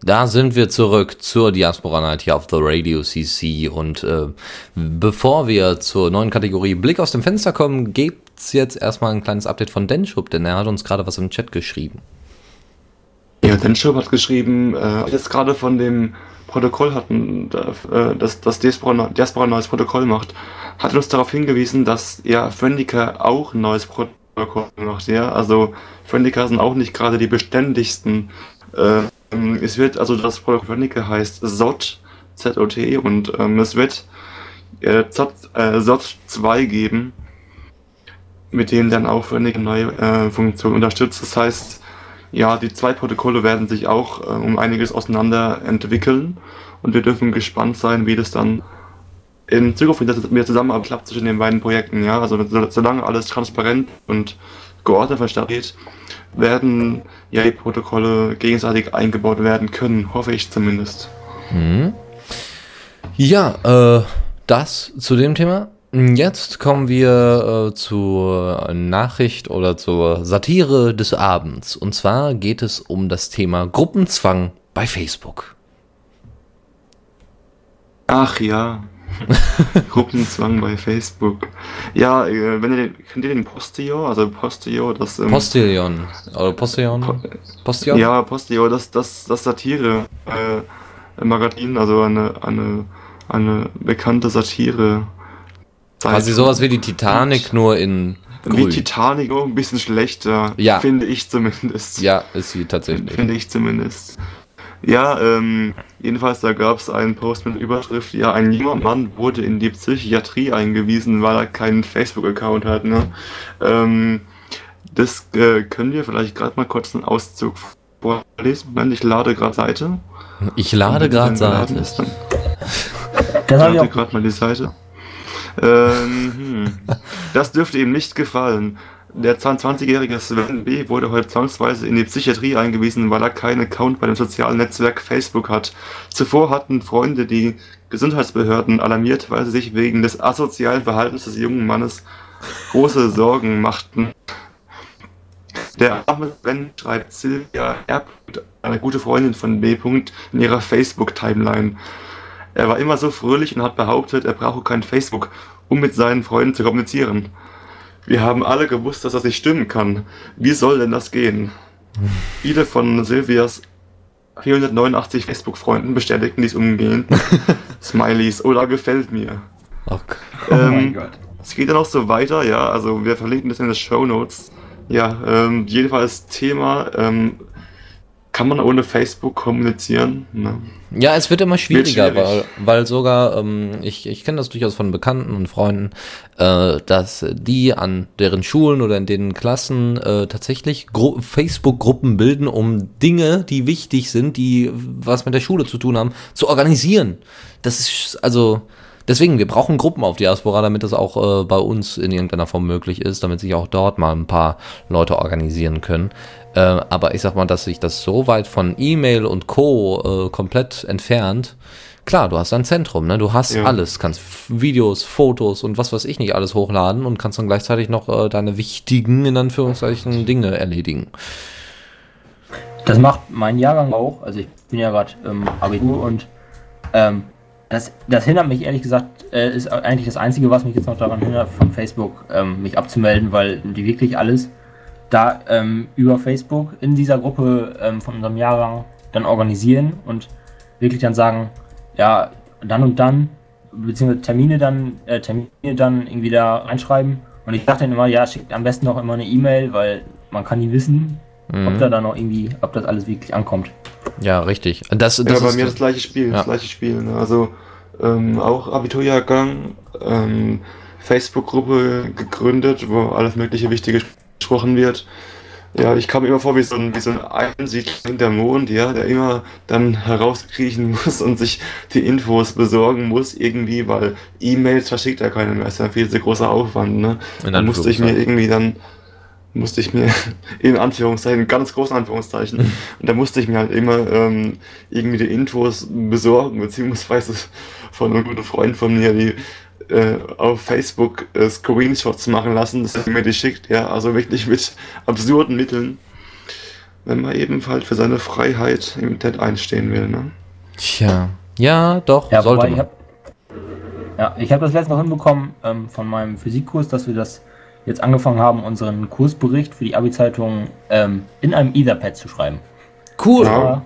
Da sind wir zurück zur Diaspora Night hier auf The Radio CC und äh, bevor wir zur neuen Kategorie Blick aus dem Fenster kommen, gibt's jetzt erstmal ein kleines Update von Denschub, denn er hat uns gerade was im Chat geschrieben. Ja, Denschop hat geschrieben, äh, jetzt gerade von dem Protokoll hatten, äh, das das Diaspora, Diaspora ein neues Protokoll macht, hat uns darauf hingewiesen, dass ja Friendica auch ein neues Protokoll macht. Ja, also Friendica sind auch nicht gerade die beständigsten. Äh, es wird also das Protokoll Friendica heißt SOT, Z-O-T und ähm, es wird äh, äh, SOT 2 geben, mit denen dann auch Friendica neue äh, Funktionen unterstützt. Das heißt, ja, die zwei Protokolle werden sich auch äh, um einiges auseinander entwickeln und wir dürfen gespannt sein, wie das dann in Zukunft mit der Zusammenarbeit klappt zwischen den beiden Projekten. Ja, also so, solange alles transparent und geordnet geht, werden ja die Protokolle gegenseitig eingebaut werden können, hoffe ich zumindest. Hm. Ja, äh, das zu dem Thema. Jetzt kommen wir äh, zur Nachricht oder zur Satire des Abends. Und zwar geht es um das Thema Gruppenzwang bei Facebook. Ach ja. Gruppenzwang bei Facebook. Ja, äh, wenn ihr den, kennt ihr den Postio? Also Postio, das ähm, Postillon. Oder Postillon? Postillon? Ja, Postio, das, das, das Satire äh, Magazin, also eine, eine, eine bekannte Satire. Quasi sowas wie die Titanic, nur in Wie grün. Titanic, oh, ein bisschen schlechter. Ja. Finde ich zumindest. Ja, ist sie tatsächlich. Finde ich zumindest. Ja, ähm, jedenfalls, da gab es einen Post mit Überschrift, ja, ein junger Mann wurde in die Psychiatrie eingewiesen, weil er keinen Facebook-Account hat, ne? Ähm, das äh, können wir vielleicht gerade mal kurz einen Auszug vorlesen. Moment, ich lade gerade Seite. Ich lade gerade Seite. ist, dann Das ich lade gerade mal die Seite. Ähm, hm. Das dürfte ihm nicht gefallen. Der 22-jährige Sven B. wurde heute zwangsweise in die Psychiatrie eingewiesen, weil er keinen Account bei dem sozialen Netzwerk Facebook hat. Zuvor hatten Freunde die Gesundheitsbehörden alarmiert, weil sie sich wegen des asozialen Verhaltens des jungen Mannes große Sorgen machten. Der arme Sven schreibt Silvia R. eine gute Freundin von B. in ihrer Facebook-Timeline. Er war immer so fröhlich und hat behauptet, er brauche kein Facebook, um mit seinen Freunden zu kommunizieren. Wir haben alle gewusst, dass das nicht stimmen kann. Wie soll denn das gehen? Viele von Silvias 489 Facebook-Freunden bestätigten dies umgehend. Smileys oder gefällt mir. Oh, Oh mein Ähm, Gott. es geht dann auch so weiter, ja, also wir verlinken das in den Show Notes. Ja, ähm, jedenfalls Thema, ähm, kann man ohne Facebook kommunizieren? Ne? Ja, es wird immer schwieriger, schwierig. weil, weil sogar, ähm, ich, ich kenne das durchaus von Bekannten und Freunden, äh, dass die an deren Schulen oder in denen Klassen äh, tatsächlich Gru Facebook-Gruppen bilden, um Dinge, die wichtig sind, die was mit der Schule zu tun haben, zu organisieren. Das ist also deswegen, wir brauchen Gruppen auf Diaspora, damit das auch äh, bei uns in irgendeiner Form möglich ist, damit sich auch dort mal ein paar Leute organisieren können. Äh, aber ich sag mal, dass sich das so weit von E-Mail und Co. Äh, komplett entfernt. Klar, du hast ein Zentrum, ne? Du hast Ja. alles, kannst Videos, Fotos und was weiß ich nicht alles hochladen und kannst dann gleichzeitig noch äh, deine wichtigen, in Anführungszeichen, Dinge erledigen. Das macht mein Jahrgang auch. Also ich bin ja gerade im Abitur und ähm, das, das hindert mich ehrlich gesagt, äh, ist eigentlich das Einzige, was mich jetzt noch daran hindert, von Facebook ähm, mich abzumelden, weil die wirklich alles da ähm, über Facebook in dieser Gruppe ähm, von unserem Jahrgang dann organisieren und wirklich dann sagen, ja, dann und dann, beziehungsweise Termine dann, äh, Termine dann irgendwie da reinschreiben. Und ich dachte dann immer, ja, schickt am besten noch immer eine E-Mail, weil man kann nie wissen, Mhm. ob da dann noch irgendwie, ob das alles wirklich ankommt. Ja, richtig. Das, das ja, bei ist, mir das gleiche Spiel, Ja. das gleiche Spiel. Ne? Also ähm, auch Abiturjahrgang, ähm, Facebook-Gruppe gegründet, wo alles mögliche Wichtige gesprochen wird. Ja, ich kam immer vor wie so ein, wie so ein Einsiedler hinter Mond, ja, der immer dann herauskriechen muss und sich die Infos besorgen muss irgendwie, weil E-Mails verschickt ja keiner mehr. ist ja viel zu großer Aufwand, ne? In Da musste ich mir irgendwie dann, musste ich mir, in Anführungszeichen, ganz großen Anführungszeichen, und da musste ich mir halt immer ähm, irgendwie die Infos besorgen, beziehungsweise von einem guten Freund von mir, die äh, auf Facebook äh, Screenshots machen lassen, dass er mir die schickt, ja, also wirklich mit absurden Mitteln, wenn man eben halt für seine Freiheit im Internet einstehen will, ne? Tja. Ja, doch, Ja, sollte man. habe ja, ich hab das letzte Mal hinbekommen ähm, von meinem Physikkurs, dass wir das jetzt angefangen haben, unseren Kursbericht für die Abi-Zeitung ähm, in einem Etherpad zu schreiben. Cool. Ja.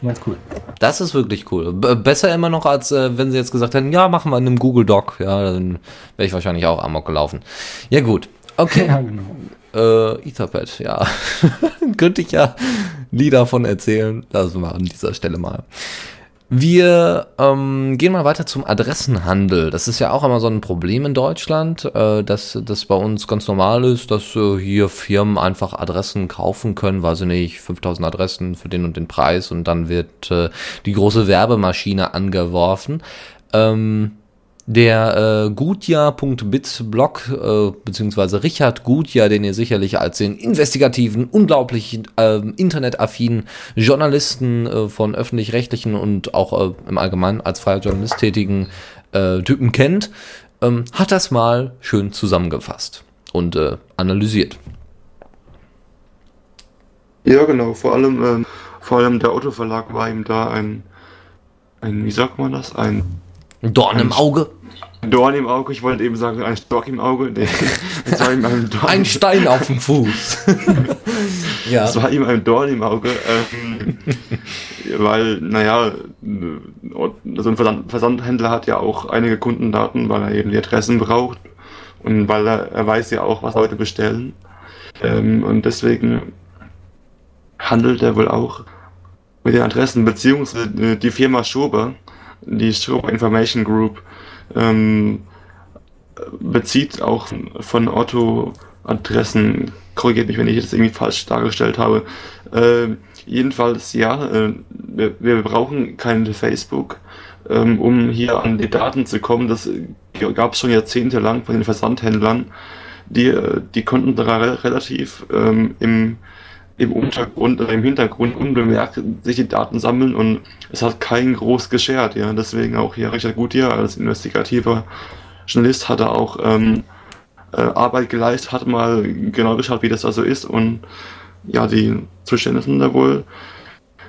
Schon ganz cool. Das ist wirklich cool. B besser immer noch, als äh, wenn sie jetzt gesagt hätten, ja, machen wir in einem Google Doc. Ja, dann wäre ich wahrscheinlich auch amok gelaufen. Ja, gut. Okay. Ja, genau. Äh, Etherpad, ja. Könnte ich ja Lieder von erzählen. Lassen wir an dieser Stelle mal. Wir ähm, gehen mal weiter zum Adressenhandel. Das ist ja auch immer so ein Problem in Deutschland, äh, dass das bei uns ganz normal ist, dass äh, hier Firmen einfach Adressen kaufen können, weiß ich nicht, 5000 Adressen für den und den Preis und dann wird äh, die große Werbemaschine angeworfen. Ähm, der äh, Gutjahr.bit-Blog, äh, beziehungsweise Richard Gutjahr, den ihr sicherlich als den investigativen, unglaublich ähm, internetaffinen Journalisten äh, von öffentlich-rechtlichen und auch äh, im Allgemeinen als freier Journalist tätigen äh, Typen kennt, ähm, hat das mal schön zusammengefasst und äh, analysiert. Ja, genau. Vor allem, ähm, vor allem der Autoverlag war ihm da ein, ein, wie sagt man das? Ein Dorn im Auge, Dorn im Auge. Ich wollte eben sagen, ein Stock im Auge. Nee, es war ihm ein Dorn, ein Stein auf dem Fuß. ja. es war ihm ein Dorn im Auge, ähm, weil, naja, so ein Versand, Versandhändler hat ja auch einige Kundendaten, weil er eben die Adressen braucht und weil er, er weiß ja auch, was Leute bestellen. Ähm, und deswegen handelt er wohl auch mit den Adressen, beziehungsweise äh, die Firma Schober, die Schober Information Group, ähm, bezieht auch von Otto Adressen. Korrigiert mich, wenn ich das irgendwie falsch dargestellt habe. Äh, jedenfalls, ja, äh, wir, wir brauchen kein Facebook, ähm, um hier an die Daten zu kommen. Das gab es schon jahrzehntelang von den Versandhändlern. Die, äh, die konnten da re relativ ähm, im im Untergrund oder im Hintergrund unbemerkt sich die Daten sammeln und es hat kein groß geschert, ja. Deswegen auch hier Richard Gutier als investigativer Journalist hat er auch ähm, äh, Arbeit geleistet, hat mal genau geschaut, wie das da so ist und ja, die Zustände sind da wohl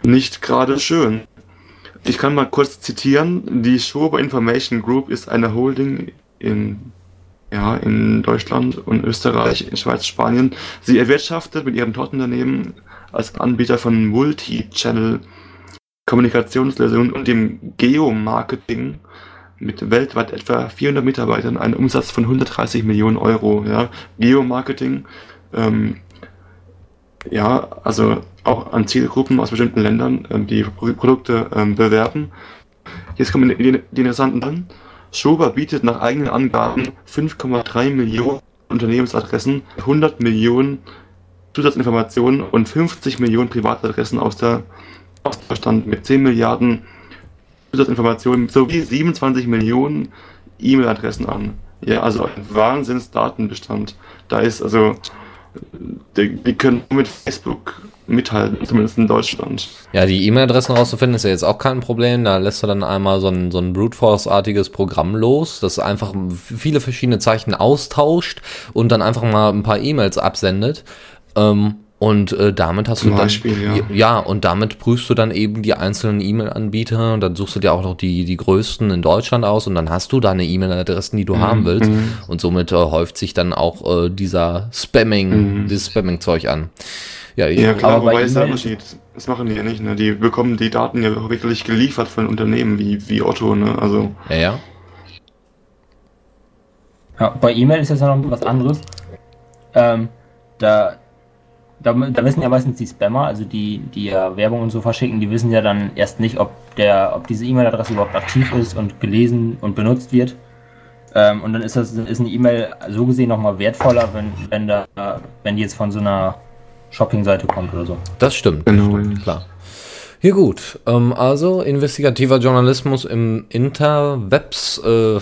nicht gerade schön. Ich kann mal kurz zitieren, die Schober Information Group ist eine Holding in ja, in Deutschland und Österreich, in Schweiz, Spanien. Sie erwirtschaftet mit ihrem Tochterunternehmen als Anbieter von Multi-Channel Kommunikationslösungen und dem Geomarketing mit weltweit etwa 400 Mitarbeitern einen Umsatz von 130 Millionen Euro. Ja. Geomarketing, ähm, ja, also auch an Zielgruppen aus bestimmten Ländern, ähm, die Pro Produkte ähm, bewerben. Jetzt kommen die, die, interessanten dann. Schober bietet nach eigenen Angaben 5,3 Millionen Unternehmensadressen, 100 Millionen Zusatzinformationen und 50 Millionen Privatadressen aus der Ostverstand mit 10 Milliarden Zusatzinformationen sowie 27 Millionen E-Mail-Adressen an. Ja, also ein Wahnsinns-Datenbestand. Da ist also, die, können mit Facebook mithalten, zumindest in Deutschland. Ja, die E-Mail-Adressen rauszufinden ist ja jetzt auch kein Problem. Da lässt du dann einmal so ein, so ein Brute Force-artiges Programm los, das einfach viele verschiedene Zeichen austauscht und dann einfach mal ein paar E-Mails absendet. Ähm, und äh, damit hast Zum du dann, Beispiel, ja. ja, und damit prüfst du dann eben die einzelnen E-Mail-Anbieter und dann suchst du dir auch noch die, die größten in Deutschland aus und dann hast du deine E-Mail-Adressen, die du haben willst. mhm. Und somit äh, häuft sich dann auch äh, dieser Spamming, Mhm. dieses Spamming-Zeug an. Ja, ich, Ja, klar, Aber bei wobei der E-Mail- Unterschied. Das machen die ja nicht, ne? Die bekommen die Daten ja wirklich geliefert von Unternehmen wie, wie Otto, ne? Also, ja, ja. Ja, bei E-Mail ist das ja noch was anderes. Ähm, da da, da wissen ja meistens die Spammer, also die, die ja Werbung und so verschicken, die wissen ja dann erst nicht, ob der, ob diese E-Mail-Adresse überhaupt aktiv ist und gelesen und benutzt wird. Ähm, und dann ist das ist eine E-Mail so gesehen nochmal wertvoller, wenn, wenn da, wenn die jetzt von so einer Shopping-Seite kommt oder so. Das stimmt. Genau. Klar. Ja gut, ähm, also investigativer Journalismus im Interwebs äh,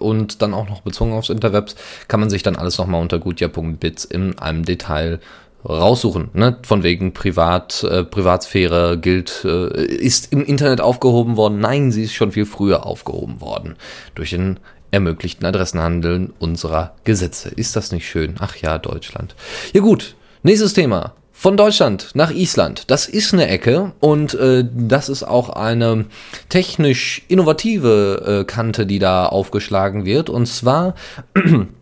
und dann auch noch bezogen aufs Interwebs kann man sich dann alles nochmal unter gutja.bits in einem Detail raussuchen. Ne? Von wegen Privat, äh, Privatsphäre gilt, äh, ist im Internet aufgehoben worden. Nein, sie ist schon viel früher aufgehoben worden. Durch den ermöglichten Adressenhandeln unserer Gesetze. Ist das nicht schön? Ach ja, Deutschland. Ja gut, nächstes Thema. Von Deutschland nach Island. Das ist eine Ecke und äh, das ist auch eine technisch innovative äh, Kante, die da aufgeschlagen wird. Und zwar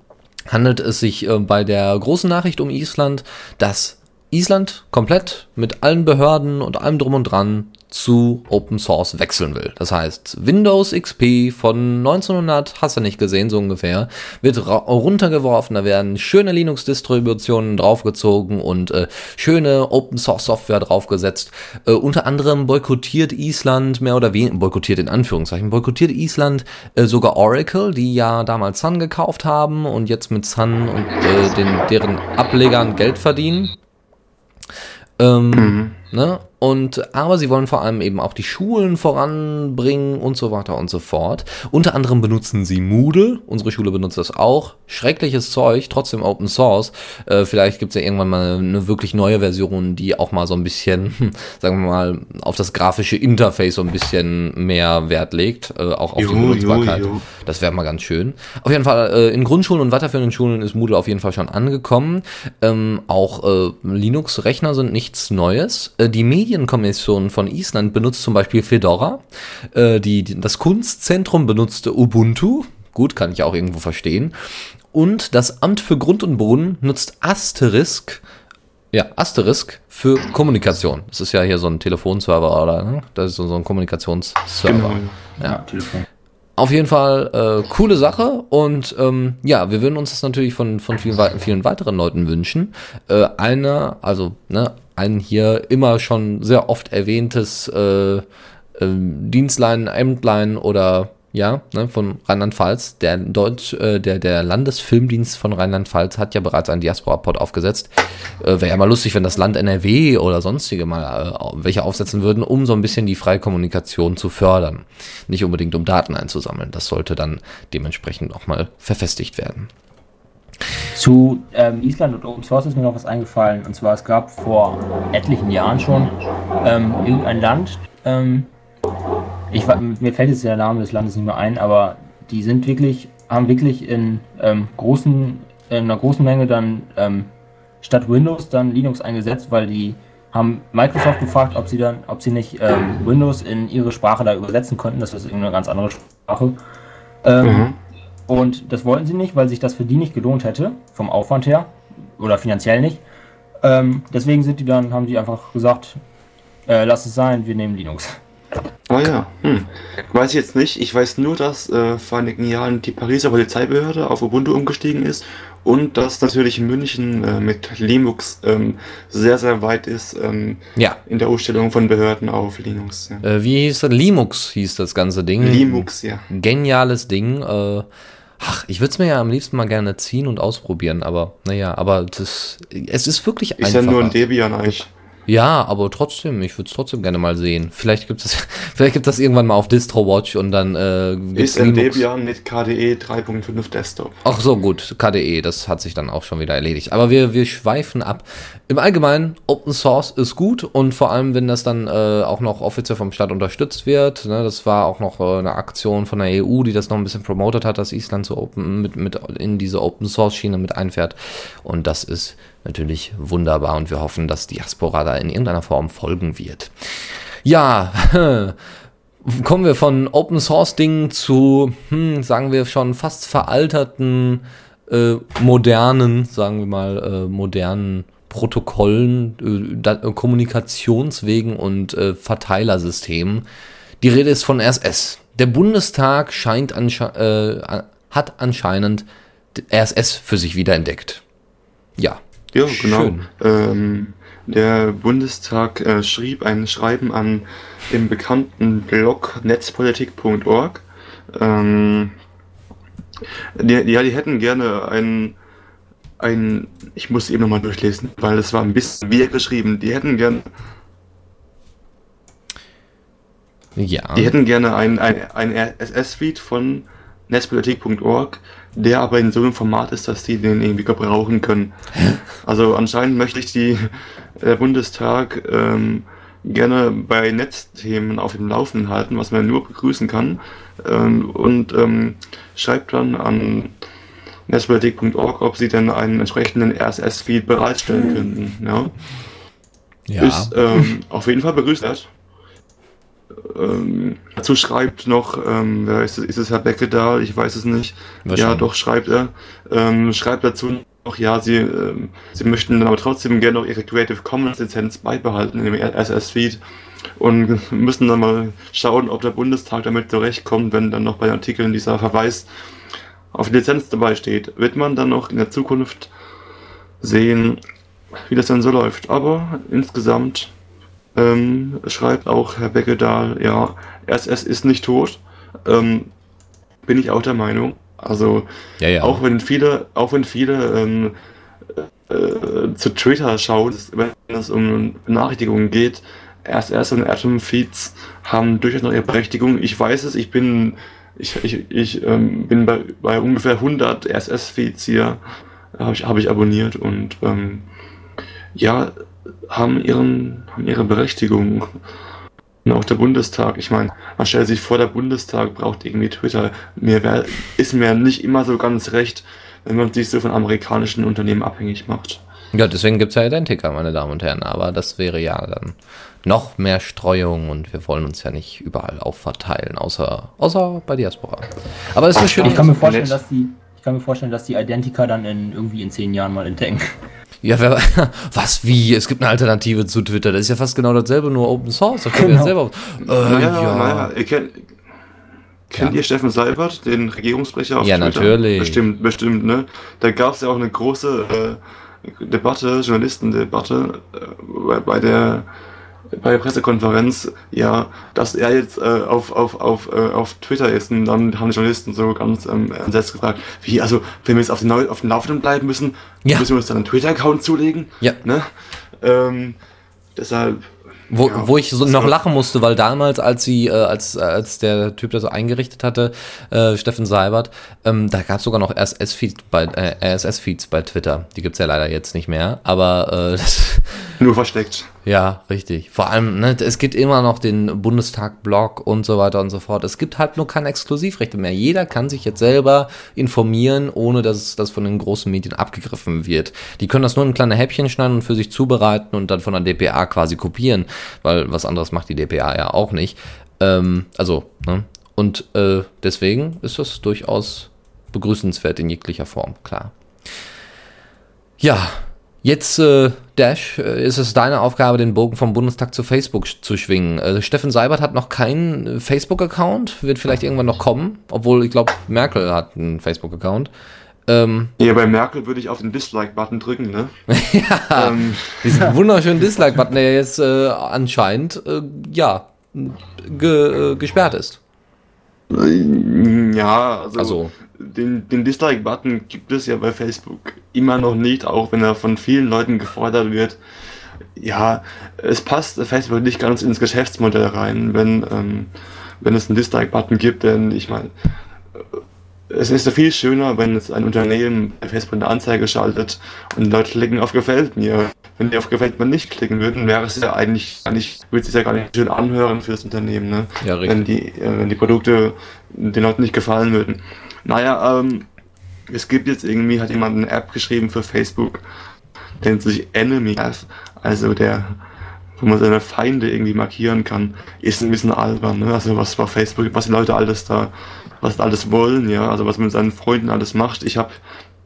handelt es sich äh, bei der großen Nachricht um Island, dass Island komplett mit allen Behörden und allem drum und dran zu Open Source wechseln will. Das heißt, Windows XP von 1900, hast du nicht gesehen, so ungefähr, wird runtergeworfen, da werden schöne Linux-Distributionen draufgezogen und äh, schöne Open Source Software draufgesetzt. Äh, unter anderem boykottiert Island mehr oder weniger, boykottiert in Anführungszeichen, boykottiert Island äh, sogar Oracle, die ja damals Sun gekauft haben und jetzt mit Sun und äh, den, deren Ablegern Geld verdienen. Ähm, mhm. ne? Und, aber sie wollen vor allem eben auch die Schulen voranbringen und so weiter und so fort. Unter anderem benutzen sie Moodle. Unsere Schule benutzt das auch. Schreckliches Zeug, trotzdem Open Source. Äh, vielleicht gibt es ja irgendwann mal eine wirklich neue Version, die auch mal so ein bisschen, sagen wir mal, auf das grafische Interface so ein bisschen mehr Wert legt. Äh, auch auf jo, die Benutzbarkeit. Jo, jo. Das wäre mal ganz schön. Auf jeden Fall, äh, in Grundschulen und weiterführenden Schulen ist Moodle auf jeden Fall schon angekommen. Ähm, auch äh, Linux-Rechner sind nichts Neues. Äh, die Medien Medienkommission von Island benutzt zum Beispiel Fedora. Äh, die, das Kunstzentrum benutzte Ubuntu. Gut, kann ich auch irgendwo verstehen. Und das Amt für Grund und Brunnen nutzt Asterisk. Ja, Asterisk für Kommunikation. Das ist ja hier so ein Telefonserver oder ne? das ist so ein Kommunikationsserver. Genau. Ja, ja Telefon. Auf jeden Fall äh, coole Sache und ähm, ja, wir würden uns das natürlich von, von vielen, vielen weiteren Leuten wünschen. Äh, einer, also ne, ein hier immer schon sehr oft erwähntes äh, äh, Dienstlein, Ämtlein oder ja, ne, von Rheinland-Pfalz. Der äh, der, der Landesfilmdienst von Rheinland-Pfalz hat ja bereits einen Diaspora-Pod aufgesetzt. Äh, Wäre ja mal lustig, wenn das Land NRW oder sonstige mal äh, welche aufsetzen würden, um so ein bisschen die freie Kommunikation zu fördern. Nicht unbedingt um Daten einzusammeln. Das sollte dann dementsprechend auch mal verfestigt werden. Zu ähm, Island und Open Source ist mir noch was eingefallen. Und zwar, es gab vor etlichen Jahren schon ähm, irgendein Land, ähm, ich, mir fällt jetzt der Name des Landes nicht mehr ein, aber die sind wirklich, haben wirklich in, ähm, großen, in einer großen Menge dann ähm, statt Windows dann Linux eingesetzt, weil die haben Microsoft gefragt, ob sie dann, ob sie nicht ähm, Windows in ihre Sprache da übersetzen könnten. Das ist irgendeine ganz andere Sprache. Mhm. Und das wollten sie nicht, weil sich das für die nicht gelohnt hätte, vom Aufwand her oder finanziell nicht. Ähm, deswegen sind die dann, haben die einfach gesagt, äh, lass es sein, wir nehmen Linux. Oh ja, hm. Weiß ich jetzt nicht. Ich weiß nur, dass äh, vor einigen Jahren die Pariser Polizeibehörde auf Ubuntu umgestiegen ist und dass natürlich München äh, mit Linux ähm, sehr, sehr weit ist ähm, ja. in der Umstellung von Behörden auf Linux. Ja. Äh, wie hieß das? Linux hieß das ganze Ding. Linux, ja. Geniales Ding. Äh, Ach, ich würde es mir ja am liebsten mal gerne ziehen und ausprobieren, aber naja, aber das, es ist wirklich einfach. Ist ja nur ein Debian eigentlich. Ja, aber trotzdem, ich würde es trotzdem gerne mal sehen. Vielleicht gibt es, vielleicht gibt das irgendwann mal auf DistroWatch und dann äh, ist ein Debian mit KDE 3.5 Desktop. Ach so, gut, KDE, das hat sich dann auch schon wieder erledigt. Aber wir, wir schweifen ab. Im Allgemeinen, Open Source ist gut und vor allem, wenn das dann äh, auch noch offiziell vom Staat unterstützt wird. Ne, das war auch noch äh, eine Aktion von der EU, die das noch ein bisschen promotet hat, dass Island so open mit, mit in diese Open Source Schiene mit einfährt. Und das ist natürlich wunderbar und wir hoffen, dass Diaspora da in irgendeiner Form folgen wird. Ja, kommen wir von Open Source Dingen zu, hm, sagen wir schon fast veralterten, äh, modernen, sagen wir mal, äh, modernen Protokollen, äh, Kommunikationswegen und äh, Verteilersystemen. Die Rede ist von RSS. Der Bundestag scheint ansche äh, hat anscheinend RSS für sich wiederentdeckt. Ja, ja, genau. Ähm, Der Bundestag äh, schrieb ein Schreiben an den bekannten Blog netzpolitik.org. Ähm, die, ja, die hätten gerne ein, ein, ich muss eben nochmal durchlesen, weil es war ein bisschen wir geschrieben. Die hätten gerne Ja. Die hätten gerne ein, ein, ein RSS-Feed von netzpolitik.org, der aber in so einem Format ist, dass die den irgendwie gebrauchen können. Also anscheinend möchte ich die der Bundestag ähm, gerne bei Netzthemen auf dem Laufenden halten, was man nur begrüßen kann. Ähm, und ähm, schreibt dann an netzpolitik.org, ob sie denn einen entsprechenden RSS-Feed bereitstellen könnten. Ja. ja. Ist ähm, auf jeden Fall begrüßt. Ähm, dazu schreibt noch, ähm, wer ist es, ist es Herr Beckedahl? Ich weiß es nicht. Ja, doch, schreibt er. Ähm, schreibt dazu noch, ja, sie, ähm, sie möchten dann aber trotzdem gerne noch ihre Creative Commons Lizenz beibehalten in dem RSS-Feed und müssen dann mal schauen, ob der Bundestag damit zurechtkommt, wenn dann noch bei Artikeln dieser Verweis auf die Lizenz dabei steht. Wird man dann noch in der Zukunft sehen, wie das dann so läuft. Aber insgesamt ähm, schreibt auch Herr Beckedahl, ja, RSS ist nicht tot. Ähm, bin ich auch der Meinung. Also ja, ja. auch wenn viele, auch wenn viele ähm, äh, zu Twitter schauen, wenn es um Benachrichtigungen geht, RSS und Atom-Feeds haben durchaus noch ihre Berechtigung. Ich weiß es, ich bin, ich, ich, ich ähm, bin bei, bei ungefähr 100 RSS-Feeds hier, habe ich, hab ich abonniert und ähm, ja, haben, ihren, haben ihre Berechtigung. Und auch der Bundestag, ich meine, man stellt sich vor, der Bundestag braucht irgendwie Twitter. Mir wär, ist mir nicht immer so ganz recht, wenn man sich so von amerikanischen Unternehmen abhängig macht. Ja, deswegen gibt es ja Identica, meine Damen und Herren. Aber das wäre ja dann noch mehr Streuung und wir wollen uns ja nicht überall aufverteilen, außer, außer bei Diaspora. Aber es ist eine schöne. Ich kann mir vorstellen, dass die, ich kann mir vorstellen, dass die Identica dann in irgendwie in zehn Jahren mal entdecken. Ja, wer, was, wie? Es gibt eine Alternative zu Twitter. Das ist ja fast genau dasselbe, nur Open Source. Da können wir Genau. ja selber. Äh, naja, ja. naja, ihr kennt, kennt Ja. ihr Steffen Seibert, den Regierungssprecher auf Ja, Twitter? natürlich. Bestimmt, bestimmt, ne? Da gab es ja auch eine große äh, Debatte, Journalistendebatte, äh, bei, bei der bei der Pressekonferenz, ja, dass er jetzt äh, auf, auf, auf, äh, auf Twitter ist und dann haben die Journalisten so ganz ähm, entsetzt gefragt, wie, also, wenn wir jetzt auf den, auf den Laufenden bleiben müssen, Ja. müssen wir uns dann einen Twitter-Account zulegen, Ja. ne? Ähm, deshalb, Wo, Ja, wo ich so noch lachen musste, weil damals, als sie, äh, als, als der Typ das so eingerichtet hatte, äh, Steffen Seibert, ähm, da gab es sogar noch RSS-Feeds bei, äh, RSS-Feeds bei Twitter. Die gibt's ja leider jetzt nicht mehr, aber äh, das, nur versteckt. ja, richtig. Vor allem, ne, es gibt immer noch den Bundestag-Blog und so weiter und so fort. Es gibt halt nur keine Exklusivrechte mehr. Jeder kann sich jetzt selber informieren, ohne dass das von den großen Medien abgegriffen wird. Die können das nur in kleine Häppchen schneiden und für sich zubereiten und dann von der DPA quasi kopieren, weil was anderes macht die DPA ja auch nicht. Ähm, also, ne? Und äh, deswegen ist das durchaus begrüßenswert in jeglicher Form, klar. Ja, jetzt, äh, Dash, äh, ist es deine Aufgabe, den Bogen vom Bundestag zu Facebook sch- zu schwingen. Äh, Steffen Seibert hat noch keinen äh, Facebook-Account, wird vielleicht irgendwann noch kommen, obwohl ich glaube, Merkel hat einen Facebook-Account. Ähm, Ja, bei Merkel würde ich auf den Dislike-Button drücken, ne? ja, Ähm, diesen wunderschönen Dislike-Button, der jetzt äh, anscheinend, äh, ja, ge, äh, gesperrt ist. ja, also, Also. den, den Dislike-Button gibt es ja bei Facebook immer noch nicht, auch wenn er von vielen Leuten gefordert wird. Ja, es passt Facebook nicht ganz ins Geschäftsmodell rein, wenn, ähm, wenn es einen Dislike-Button gibt, denn ich meine, es ist ja viel schöner, wenn es ein Unternehmen bei Facebook eine Anzeige schaltet und Leute klicken auf Gefällt mir. Wenn die auf Gefällt mir nicht klicken würden, wäre es ja eigentlich gar nicht, würde es sich ja gar nicht schön anhören für das Unternehmen, ne? Ja, richtig. Wenn die, äh, wenn die Produkte den Leuten nicht gefallen würden. Naja, ähm, es gibt jetzt irgendwie, hat jemand eine App geschrieben für Facebook, nennt sich Enemy App, also der, wo man seine Feinde irgendwie markieren kann, ist ein bisschen albern, ne? Also was bei Facebook, was die Leute alles da, was alles wollen, ja, also was man mit seinen Freunden alles macht. Ich habe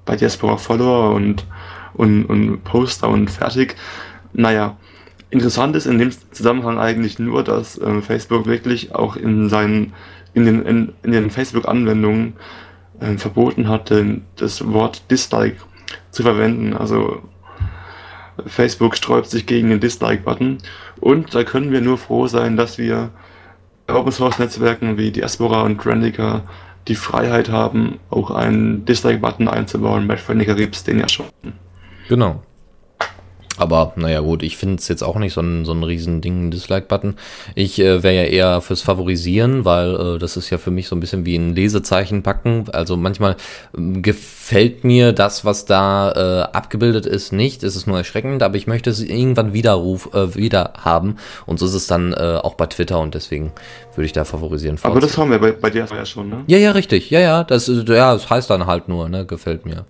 bei Diaspora Follower und, und, und Poster und fertig. Naja, interessant ist in dem Zusammenhang eigentlich nur, dass äh, Facebook wirklich auch in seinen, in den, in, in den Facebook-Anwendungen äh, verboten hat, das Wort Dislike zu verwenden. Also Facebook sträubt sich gegen den Dislike-Button. Und da können wir nur froh sein, dass wir Open Source Netzwerken wie Diaspora und Grandica die Freiheit haben, auch einen Dislike-Button einzubauen. Bei Grandica gibt es den ja schon. Genau. Aber naja gut, ich finde es jetzt auch nicht so ein, so ein riesen Ding, Dislike-Button. Ich äh, wäre ja eher fürs Favorisieren, weil äh, das ist ja für mich so ein bisschen wie ein Lesezeichen packen. Also manchmal äh, gefällt mir das, was da äh, abgebildet ist, nicht. Es ist nur erschreckend, aber ich möchte es irgendwann widerruf, äh, wieder haben. Und so ist es dann äh, auch bei Twitter und deswegen würde ich da favorisieren. Aber das haben wir bei, bei dir ja schon, ne? Ja, ja, richtig. Ja, ja, das, ist, ja, das heißt dann halt nur, ne, gefällt mir.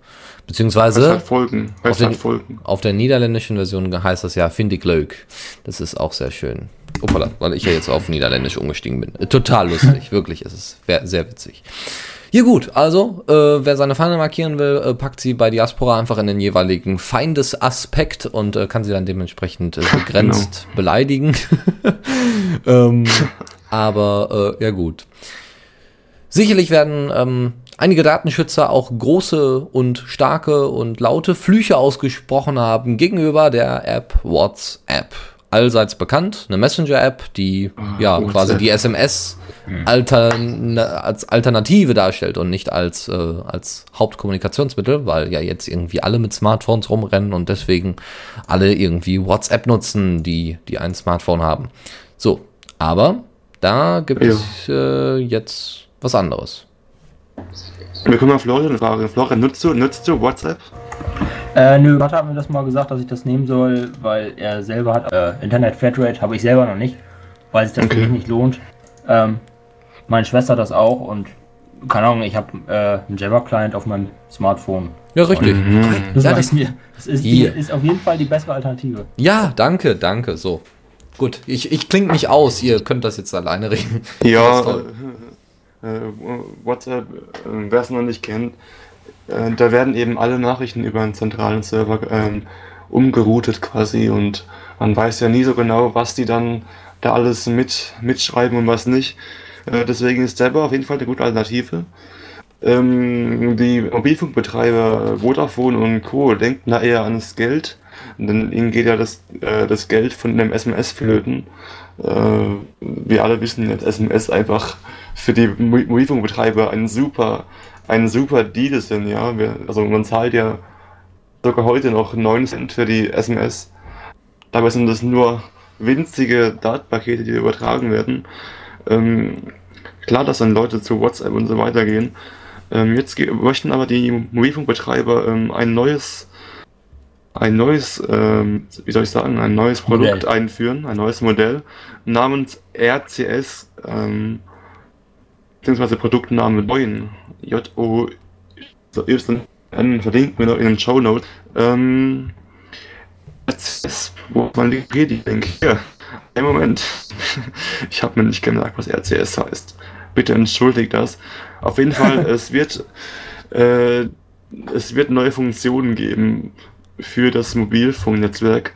Beziehungsweise halt folgen. Auf, den, folgen. auf der niederländischen Version heißt das ja finde ich leuk. Das ist auch sehr schön. Opala, weil ich ja jetzt auf Niederländisch umgestiegen bin. Total lustig, wirklich. Es ist sehr witzig. Ja gut, also äh, wer seine Feinde markieren will, äh, packt sie bei Diaspora einfach in den jeweiligen Feindesaspekt und äh, kann sie dann dementsprechend äh, begrenzt genau. beleidigen. ähm, aber äh, ja gut. Sicherlich werden ähm, einige Datenschützer auch große und starke und laute Flüche ausgesprochen haben gegenüber der App WhatsApp. Allseits bekannt, eine Messenger-App, die oh, ja WhatsApp. quasi die SMS hm. altern als Alternative darstellt und nicht als, äh, als Hauptkommunikationsmittel, weil ja jetzt irgendwie alle mit Smartphones rumrennen und deswegen alle irgendwie WhatsApp nutzen, die, die ein Smartphone haben. So, aber da gibt ja. es äh, jetzt was anderes. Wir können mal Florian fragen. Florian, nutzt du, nutzt du WhatsApp? Äh, nö, Vater hat mir das mal gesagt, dass ich das nehmen soll, weil er selber hat äh, Internet Flatrate, habe ich selber noch nicht, weil sich das okay. für mich nicht lohnt. Ähm, meine Schwester hat das auch und keine Ahnung, ich habe äh, einen Java-Client auf meinem Smartphone. Ja, richtig. Mhm. Das, ja, das, mir, das ist, die, ist auf jeden Fall die bessere Alternative. Ja, danke, danke. So. Gut, ich, ich klinge mich aus, ihr könnt das jetzt alleine reden. Ja, äh, WhatsApp, äh, wer es noch nicht kennt, äh, da werden eben alle Nachrichten über einen zentralen Server ähm, umgeroutet quasi und man weiß ja nie so genau, was die dann da alles mit, mitschreiben und was nicht. Äh, deswegen ist selber auf jeden Fall eine gute Alternative. Ähm, die Mobilfunkbetreiber Vodafone und Co. denken da eher ans Geld, denn ihnen geht ja das, äh, das Geld von dem SMS flöten. Äh, wir alle wissen, dass SMS einfach für die Mobilfunkbetreiber ein super, ein super Deal sind, ja. Wir, also man zahlt ja sogar heute noch 9 Cent für die SMS. Dabei sind das nur winzige Datenpakete, die übertragen werden. Ähm, klar, dass dann Leute zu WhatsApp und so weiter gehen. Ähm, jetzt möchten aber die Mobilfunkbetreiber ähm, ein neues ein neues, ähm, wie soll ich sagen, ein neues Produkt Modell. einführen, ein neues Modell namens RCS ähm, beziehungsweise Produktname Boin, J-O, so Y, verlinkt mir noch in den Show Notes. Ähm, RCS, wo man die Wikipedia-Link hier. Ein Moment. ich habe mir nicht gemerkt, was RCS heißt. Bitte entschuldigt das. Auf jeden Fall, es wird, äh, es wird neue Funktionen geben für das Mobilfunknetzwerk.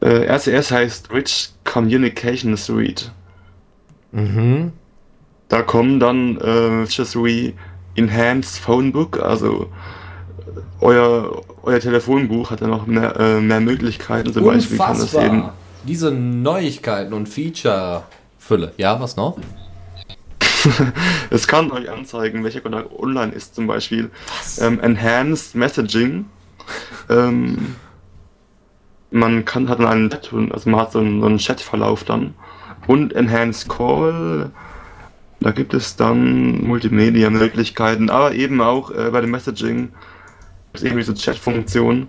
Äh, RCS heißt Rich Communication Suite. Mhm. Da kommen dann äh, Features wie Enhanced Phonebook, also äh, euer, euer Telefonbuch hat ja noch mehr, äh, mehr Möglichkeiten. Zum Unfassbar. Beispiel kann das eben. Diese Neuigkeiten und Feature-Fülle. Ja, was noch? es kann euch anzeigen, welcher Kontakt online ist, zum Beispiel. Ähm, Enhanced Messaging. Ähm, man kann hat dann einen Chat, also man hat so einen, so einen Chatverlauf dann. Und Enhanced Call da gibt es dann Multimedia-Möglichkeiten, aber eben auch äh, bei dem Messaging ist irgendwie so Chat-Funktion.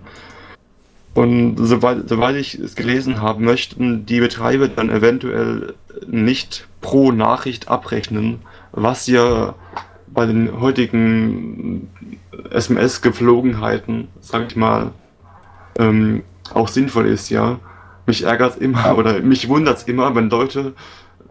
Und soweit, soweit ich es gelesen habe, möchten die Betreiber dann eventuell nicht pro Nachricht abrechnen, was ja bei den heutigen SMS-Geflogenheiten, sag ich mal, ähm, auch sinnvoll ist, ja. Mich ärgert es immer oder mich wundert es immer, wenn Leute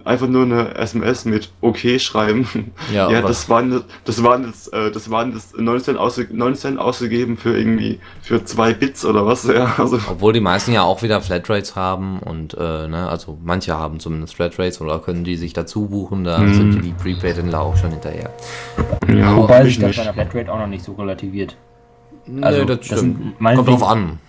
einfach nur eine SMS mit OK schreiben. Ja, ja das waren das waren das, äh, das waren das 19 ausge, 19 ausgegeben für irgendwie für zwei Bits oder was. Ja, also. Obwohl die meisten ja auch wieder Flatrates haben und äh, ne, also manche haben zumindest Flatrates oder können die sich dazu buchen, da hm. sind die Prepaid-Händler auch schon hinterher. Ja, Wobei sich das bei der Flatrate auch noch nicht so relativiert. Also, nee, das, das Kommt drauf an.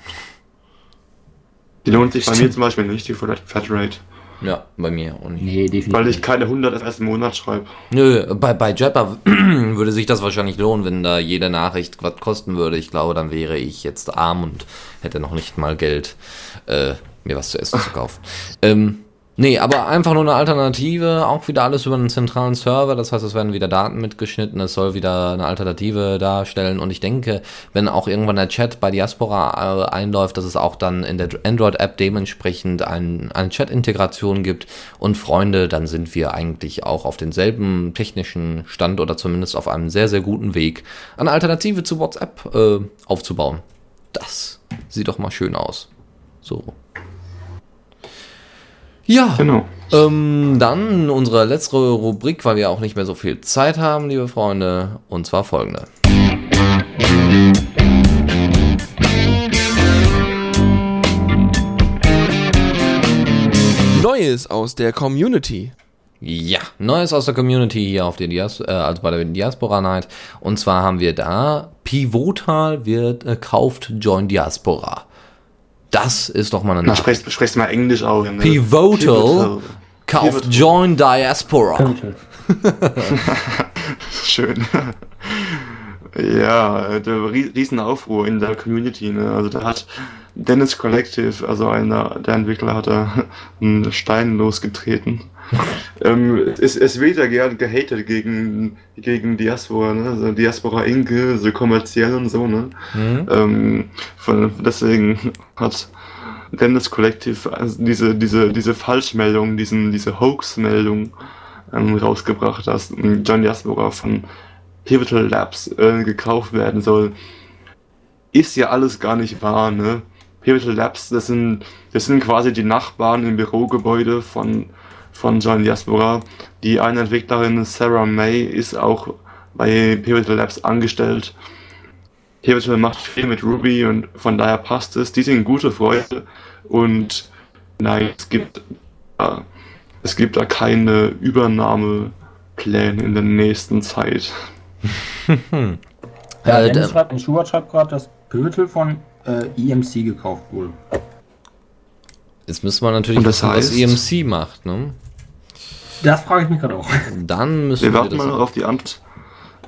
Die lohnt sich bei mir zum Beispiel nicht, die Flatrate. Ja, bei mir auch nicht. Nee, definitiv. Weil ich keine 100 FS im Monat schreibe. Nö, bei, bei Jabber würde sich das wahrscheinlich lohnen, wenn da jede Nachricht was kosten würde. Ich glaube, dann wäre ich jetzt arm und hätte noch nicht mal Geld, äh, mir was zu essen zu kaufen. Ähm, nee, aber einfach nur eine Alternative, auch wieder alles über einen zentralen Server. Das heißt, es werden wieder Daten mitgeschnitten, es soll wieder eine Alternative darstellen. Und ich denke, wenn auch irgendwann der Chat bei Diaspora äh, einläuft, dass es auch dann in der Android-App dementsprechend ein, eine Chat-Integration gibt und Freunde, dann sind wir eigentlich auch auf denselben technischen Stand oder zumindest auf einem sehr, sehr guten Weg, eine Alternative zu WhatsApp äh, aufzubauen. Das sieht doch mal schön aus. So. Ja, Genau. ähm, dann unsere letzte Rubrik, weil wir auch nicht mehr so viel Zeit haben, liebe Freunde, und zwar folgende. Neues aus der Community. Ja, Neues aus der Community hier auf der Dias äh, also bei der Diaspora Night. Und zwar haben wir da Pivotal wird äh, kauft Join Diaspora. Das ist doch mal eine Na, Nachricht. sprechst, sprechst mal Englisch auch. Ne? Pivotal kauft Pivotal. Join Diaspora. Pivotal. Schön. ja, der rie- riesen Aufruhr in der Community. Ne? Also da hat Dennis Collective, also einer der Entwickler, hat da einen Stein losgetreten. ähm, es, es wird ja gern gehatet gegen, gegen Diaspora, ne? also Diaspora Inc., so kommerziell und so. Ne? Mhm. Ähm, von, deswegen hat Dennis Collective also diese, diese, diese Falschmeldung, diesen, diese Hoax-Meldung ähm, rausgebracht, dass John Diaspora von Pivotal Labs äh, gekauft werden soll. Ist ja alles gar nicht wahr, ne? Pivotal Labs, das sind, das sind quasi die Nachbarn im Bürogebäude von, von John Diaspora. Die eine Entwicklerin, Sarah May, ist auch bei Pivotal Labs angestellt. Pivotal macht viel mit Ruby und von daher passt es. Die sind gute Freunde und nein, es gibt, äh, es gibt da keine Übernahmepläne in der nächsten Zeit. Ja, Äh, Dennis da- schreibt, in Schubert schreibt gerade, dass Pivotal von äh, EMC gekauft wurde. Jetzt müssen wir natürlich wissen, was EMC macht, ne? Das frage ich mich gerade auch. Dann müssen Wir wir, warten mal noch auf die Antwort.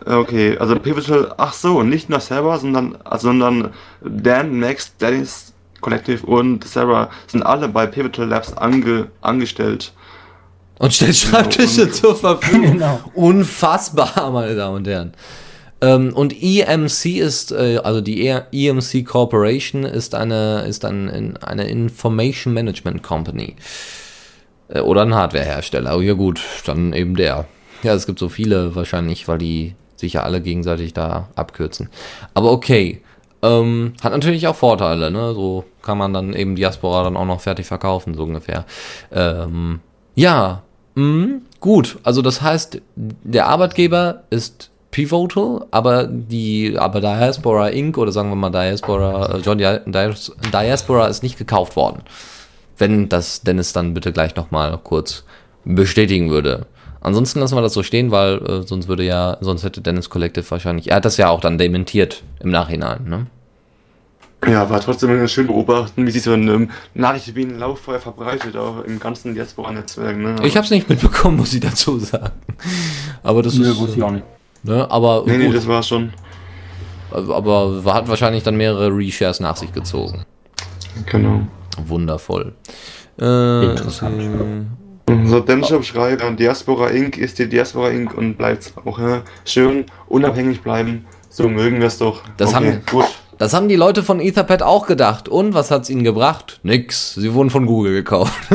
Okay, also Pivotal, ach so, nicht nur selber, sondern, sondern Dan, Max, Dennis Collective und Sarah sind alle bei Pivotal Labs ange, angestellt. und stellt Schreibtische und- zur Verfügung. Genau. Unfassbar, meine Damen und Herren. Ähm, und EMC ist, äh, also die E- EMC Corporation ist eine, ist ein, in- eine Information Management Company. Äh, oder ein Hardwarehersteller. Oh ja gut, dann eben der. Ja, es gibt so viele wahrscheinlich, weil die sich ja alle gegenseitig da abkürzen. Aber okay. Ähm, hat natürlich auch Vorteile, ne? So kann man dann eben Diaspora dann auch noch fertig verkaufen, so ungefähr. Ähm, ja, mh, gut. Also das heißt, der Arbeitgeber ist Pivotal, aber die, aber Diaspora Inc. oder sagen wir mal Diaspora, äh, John Dia- Dias- Diaspora ist nicht gekauft worden. Wenn das Dennis dann bitte gleich nochmal kurz bestätigen würde. Ansonsten lassen wir das so stehen, weil äh, sonst würde ja, sonst hätte Dennis Collective wahrscheinlich, er hat das ja auch dann dementiert im Nachhinein, ne? Ja, war trotzdem schön beobachten, wie sich so eine ähm, Nachricht wie ein Lauffeuer verbreitet, auch im ganzen Diaspora-Netzwerk. Ne? Ich hab's nicht mitbekommen, muss ich dazu sagen. Aber das Nö, ist, wusste ich auch nicht. ne, aber Nee, nee, gut. das war schon. aber hat wahrscheinlich dann mehrere Reshares nach sich gezogen. Genau. Wundervoll. Äh, Interessant. So, Denshop schreibt, äh, Diaspora Inc. ist die Diaspora Inc. und bleibt auch ja, schön unabhängig bleiben. So mögen wir es doch. Das haben- gut. Das haben die Leute von Etherpad auch gedacht. Und was hat's ihnen gebracht? Nix. Sie wurden von Google gekauft.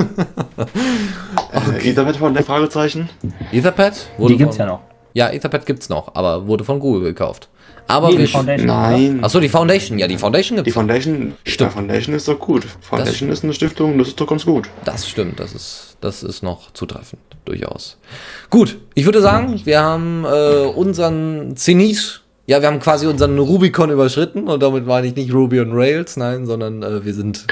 Äh, Etherpad von der Fragezeichen? Etherpad? Wurde Die gibt's von, ja noch. Ja, Etherpad gibt's noch, aber wurde von Google gekauft. Aber Nee, wir die Foundation. Nein. Achso, die Foundation. Ja, die Foundation Die gibt's. Foundation, Stimmt. die Foundation ist doch gut. Foundation ist eine Stiftung, das ist doch ganz gut. Das stimmt, das ist, das ist noch zutreffend, durchaus. Gut, ich würde sagen, wir haben äh, unseren Zenit, ja, wir haben quasi unseren Rubicon überschritten und damit meine ich nicht Ruby und Rails, nein, sondern äh, wir sind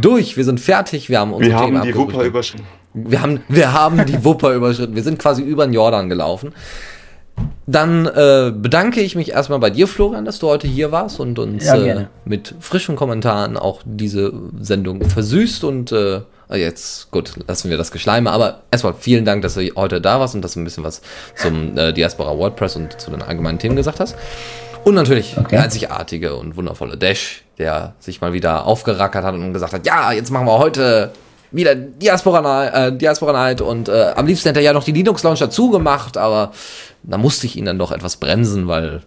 durch, wir sind fertig, wir haben unsere Wir haben Themen die. Wupper überschritten. Wir haben, wir haben die Wupper überschritten. Wir sind quasi über den Jordan gelaufen. Dann äh, bedanke ich mich erstmal bei dir, Florian, dass du heute hier warst und uns Ja, äh, mit frischen Kommentaren auch diese Sendung versüßt. Und äh, jetzt, gut, lassen wir das Geschleime. Aber erstmal vielen Dank, dass du heute da warst und dass du ein bisschen was zum äh, Diaspora WordPress und zu den allgemeinen Themen gesagt hast. Und natürlich Okay. der einzigartige und wundervolle Dash, der sich mal wieder aufgerackert hat und gesagt hat, ja, jetzt machen wir heute wieder Diaspora, äh, Diaspora Night und äh, am liebsten hätte er ja noch die Linux Launch dazu gemacht, aber da musste ich ihn dann doch etwas bremsen, weil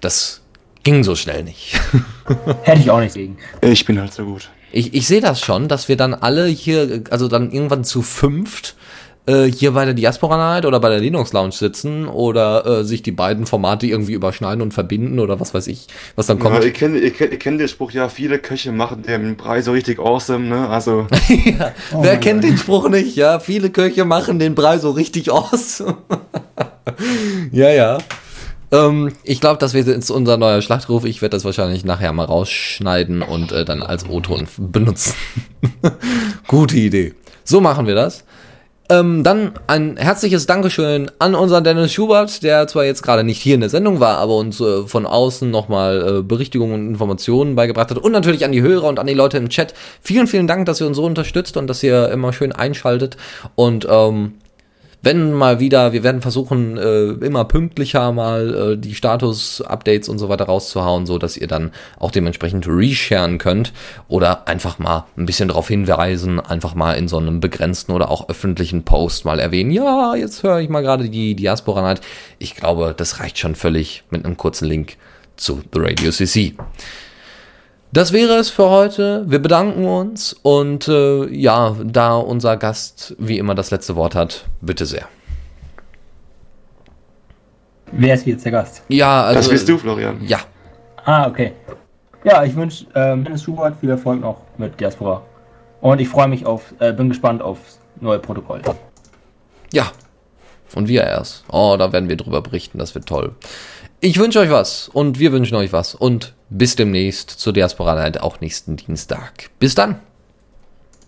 das ging so schnell nicht. Hätte ich auch nicht gegen. Ich bin halt so gut. Ich, ich sehe das schon, dass wir dann alle hier, also dann irgendwann zu fünft, äh, hier bei der Diaspora Night oder bei der Linux Lounge sitzen oder äh, sich die beiden Formate irgendwie überschneiden und verbinden oder was weiß ich, was dann Ja, kommt. ihr, kennt, ihr, kennt, ihr kennt den Spruch, ja, viele Köche machen den Brei so richtig awesome, ne? Also, Wer kennt den Spruch nicht? Ja, viele Köche machen den Brei so richtig aus. ja, ja. Ähm, ich glaube, das wird jetzt unser neuer Schlachtruf. Ich werde das wahrscheinlich nachher mal rausschneiden und äh, dann als O-Ton benutzen. Gute Idee. So machen wir das. Ähm, dann ein herzliches Dankeschön an unseren Dennis Schubert, der zwar jetzt gerade nicht hier in der Sendung war, aber uns äh, von außen nochmal äh, Berichtigungen und Informationen beigebracht hat. Und natürlich an die Hörer und an die Leute im Chat. Vielen, vielen Dank, dass ihr uns so unterstützt und dass ihr immer schön einschaltet. Und ähm, wenn mal wieder, wir werden versuchen, äh, immer pünktlicher mal äh, die Status-Updates und so weiter rauszuhauen, so dass ihr dann auch dementsprechend resharen könnt oder einfach mal ein bisschen darauf hinweisen, einfach mal in so einem begrenzten oder auch öffentlichen Post mal erwähnen, ja, jetzt höre ich mal gerade die Diaspora Night. Ich glaube, das reicht schon völlig mit einem kurzen Link zu The Radio CC. Das wäre es für heute. Wir bedanken uns und äh, ja, da unser Gast wie immer das letzte Wort hat, bitte sehr. Wer ist jetzt der Gast? Ja, also. das bist du, Florian. Ja, Ah, okay. Ja, ich wünsche ähm, Dennis Schubert viel Erfolg noch mit Diaspora. Und ich freue mich auf, äh, bin gespannt aufs neue Protokoll. ja. Und wir erst. Oh, da werden wir drüber berichten, das wird toll. Ich wünsche euch was und wir wünschen euch was und bis demnächst zur Diaspora Night auch nächsten Dienstag. Bis dann.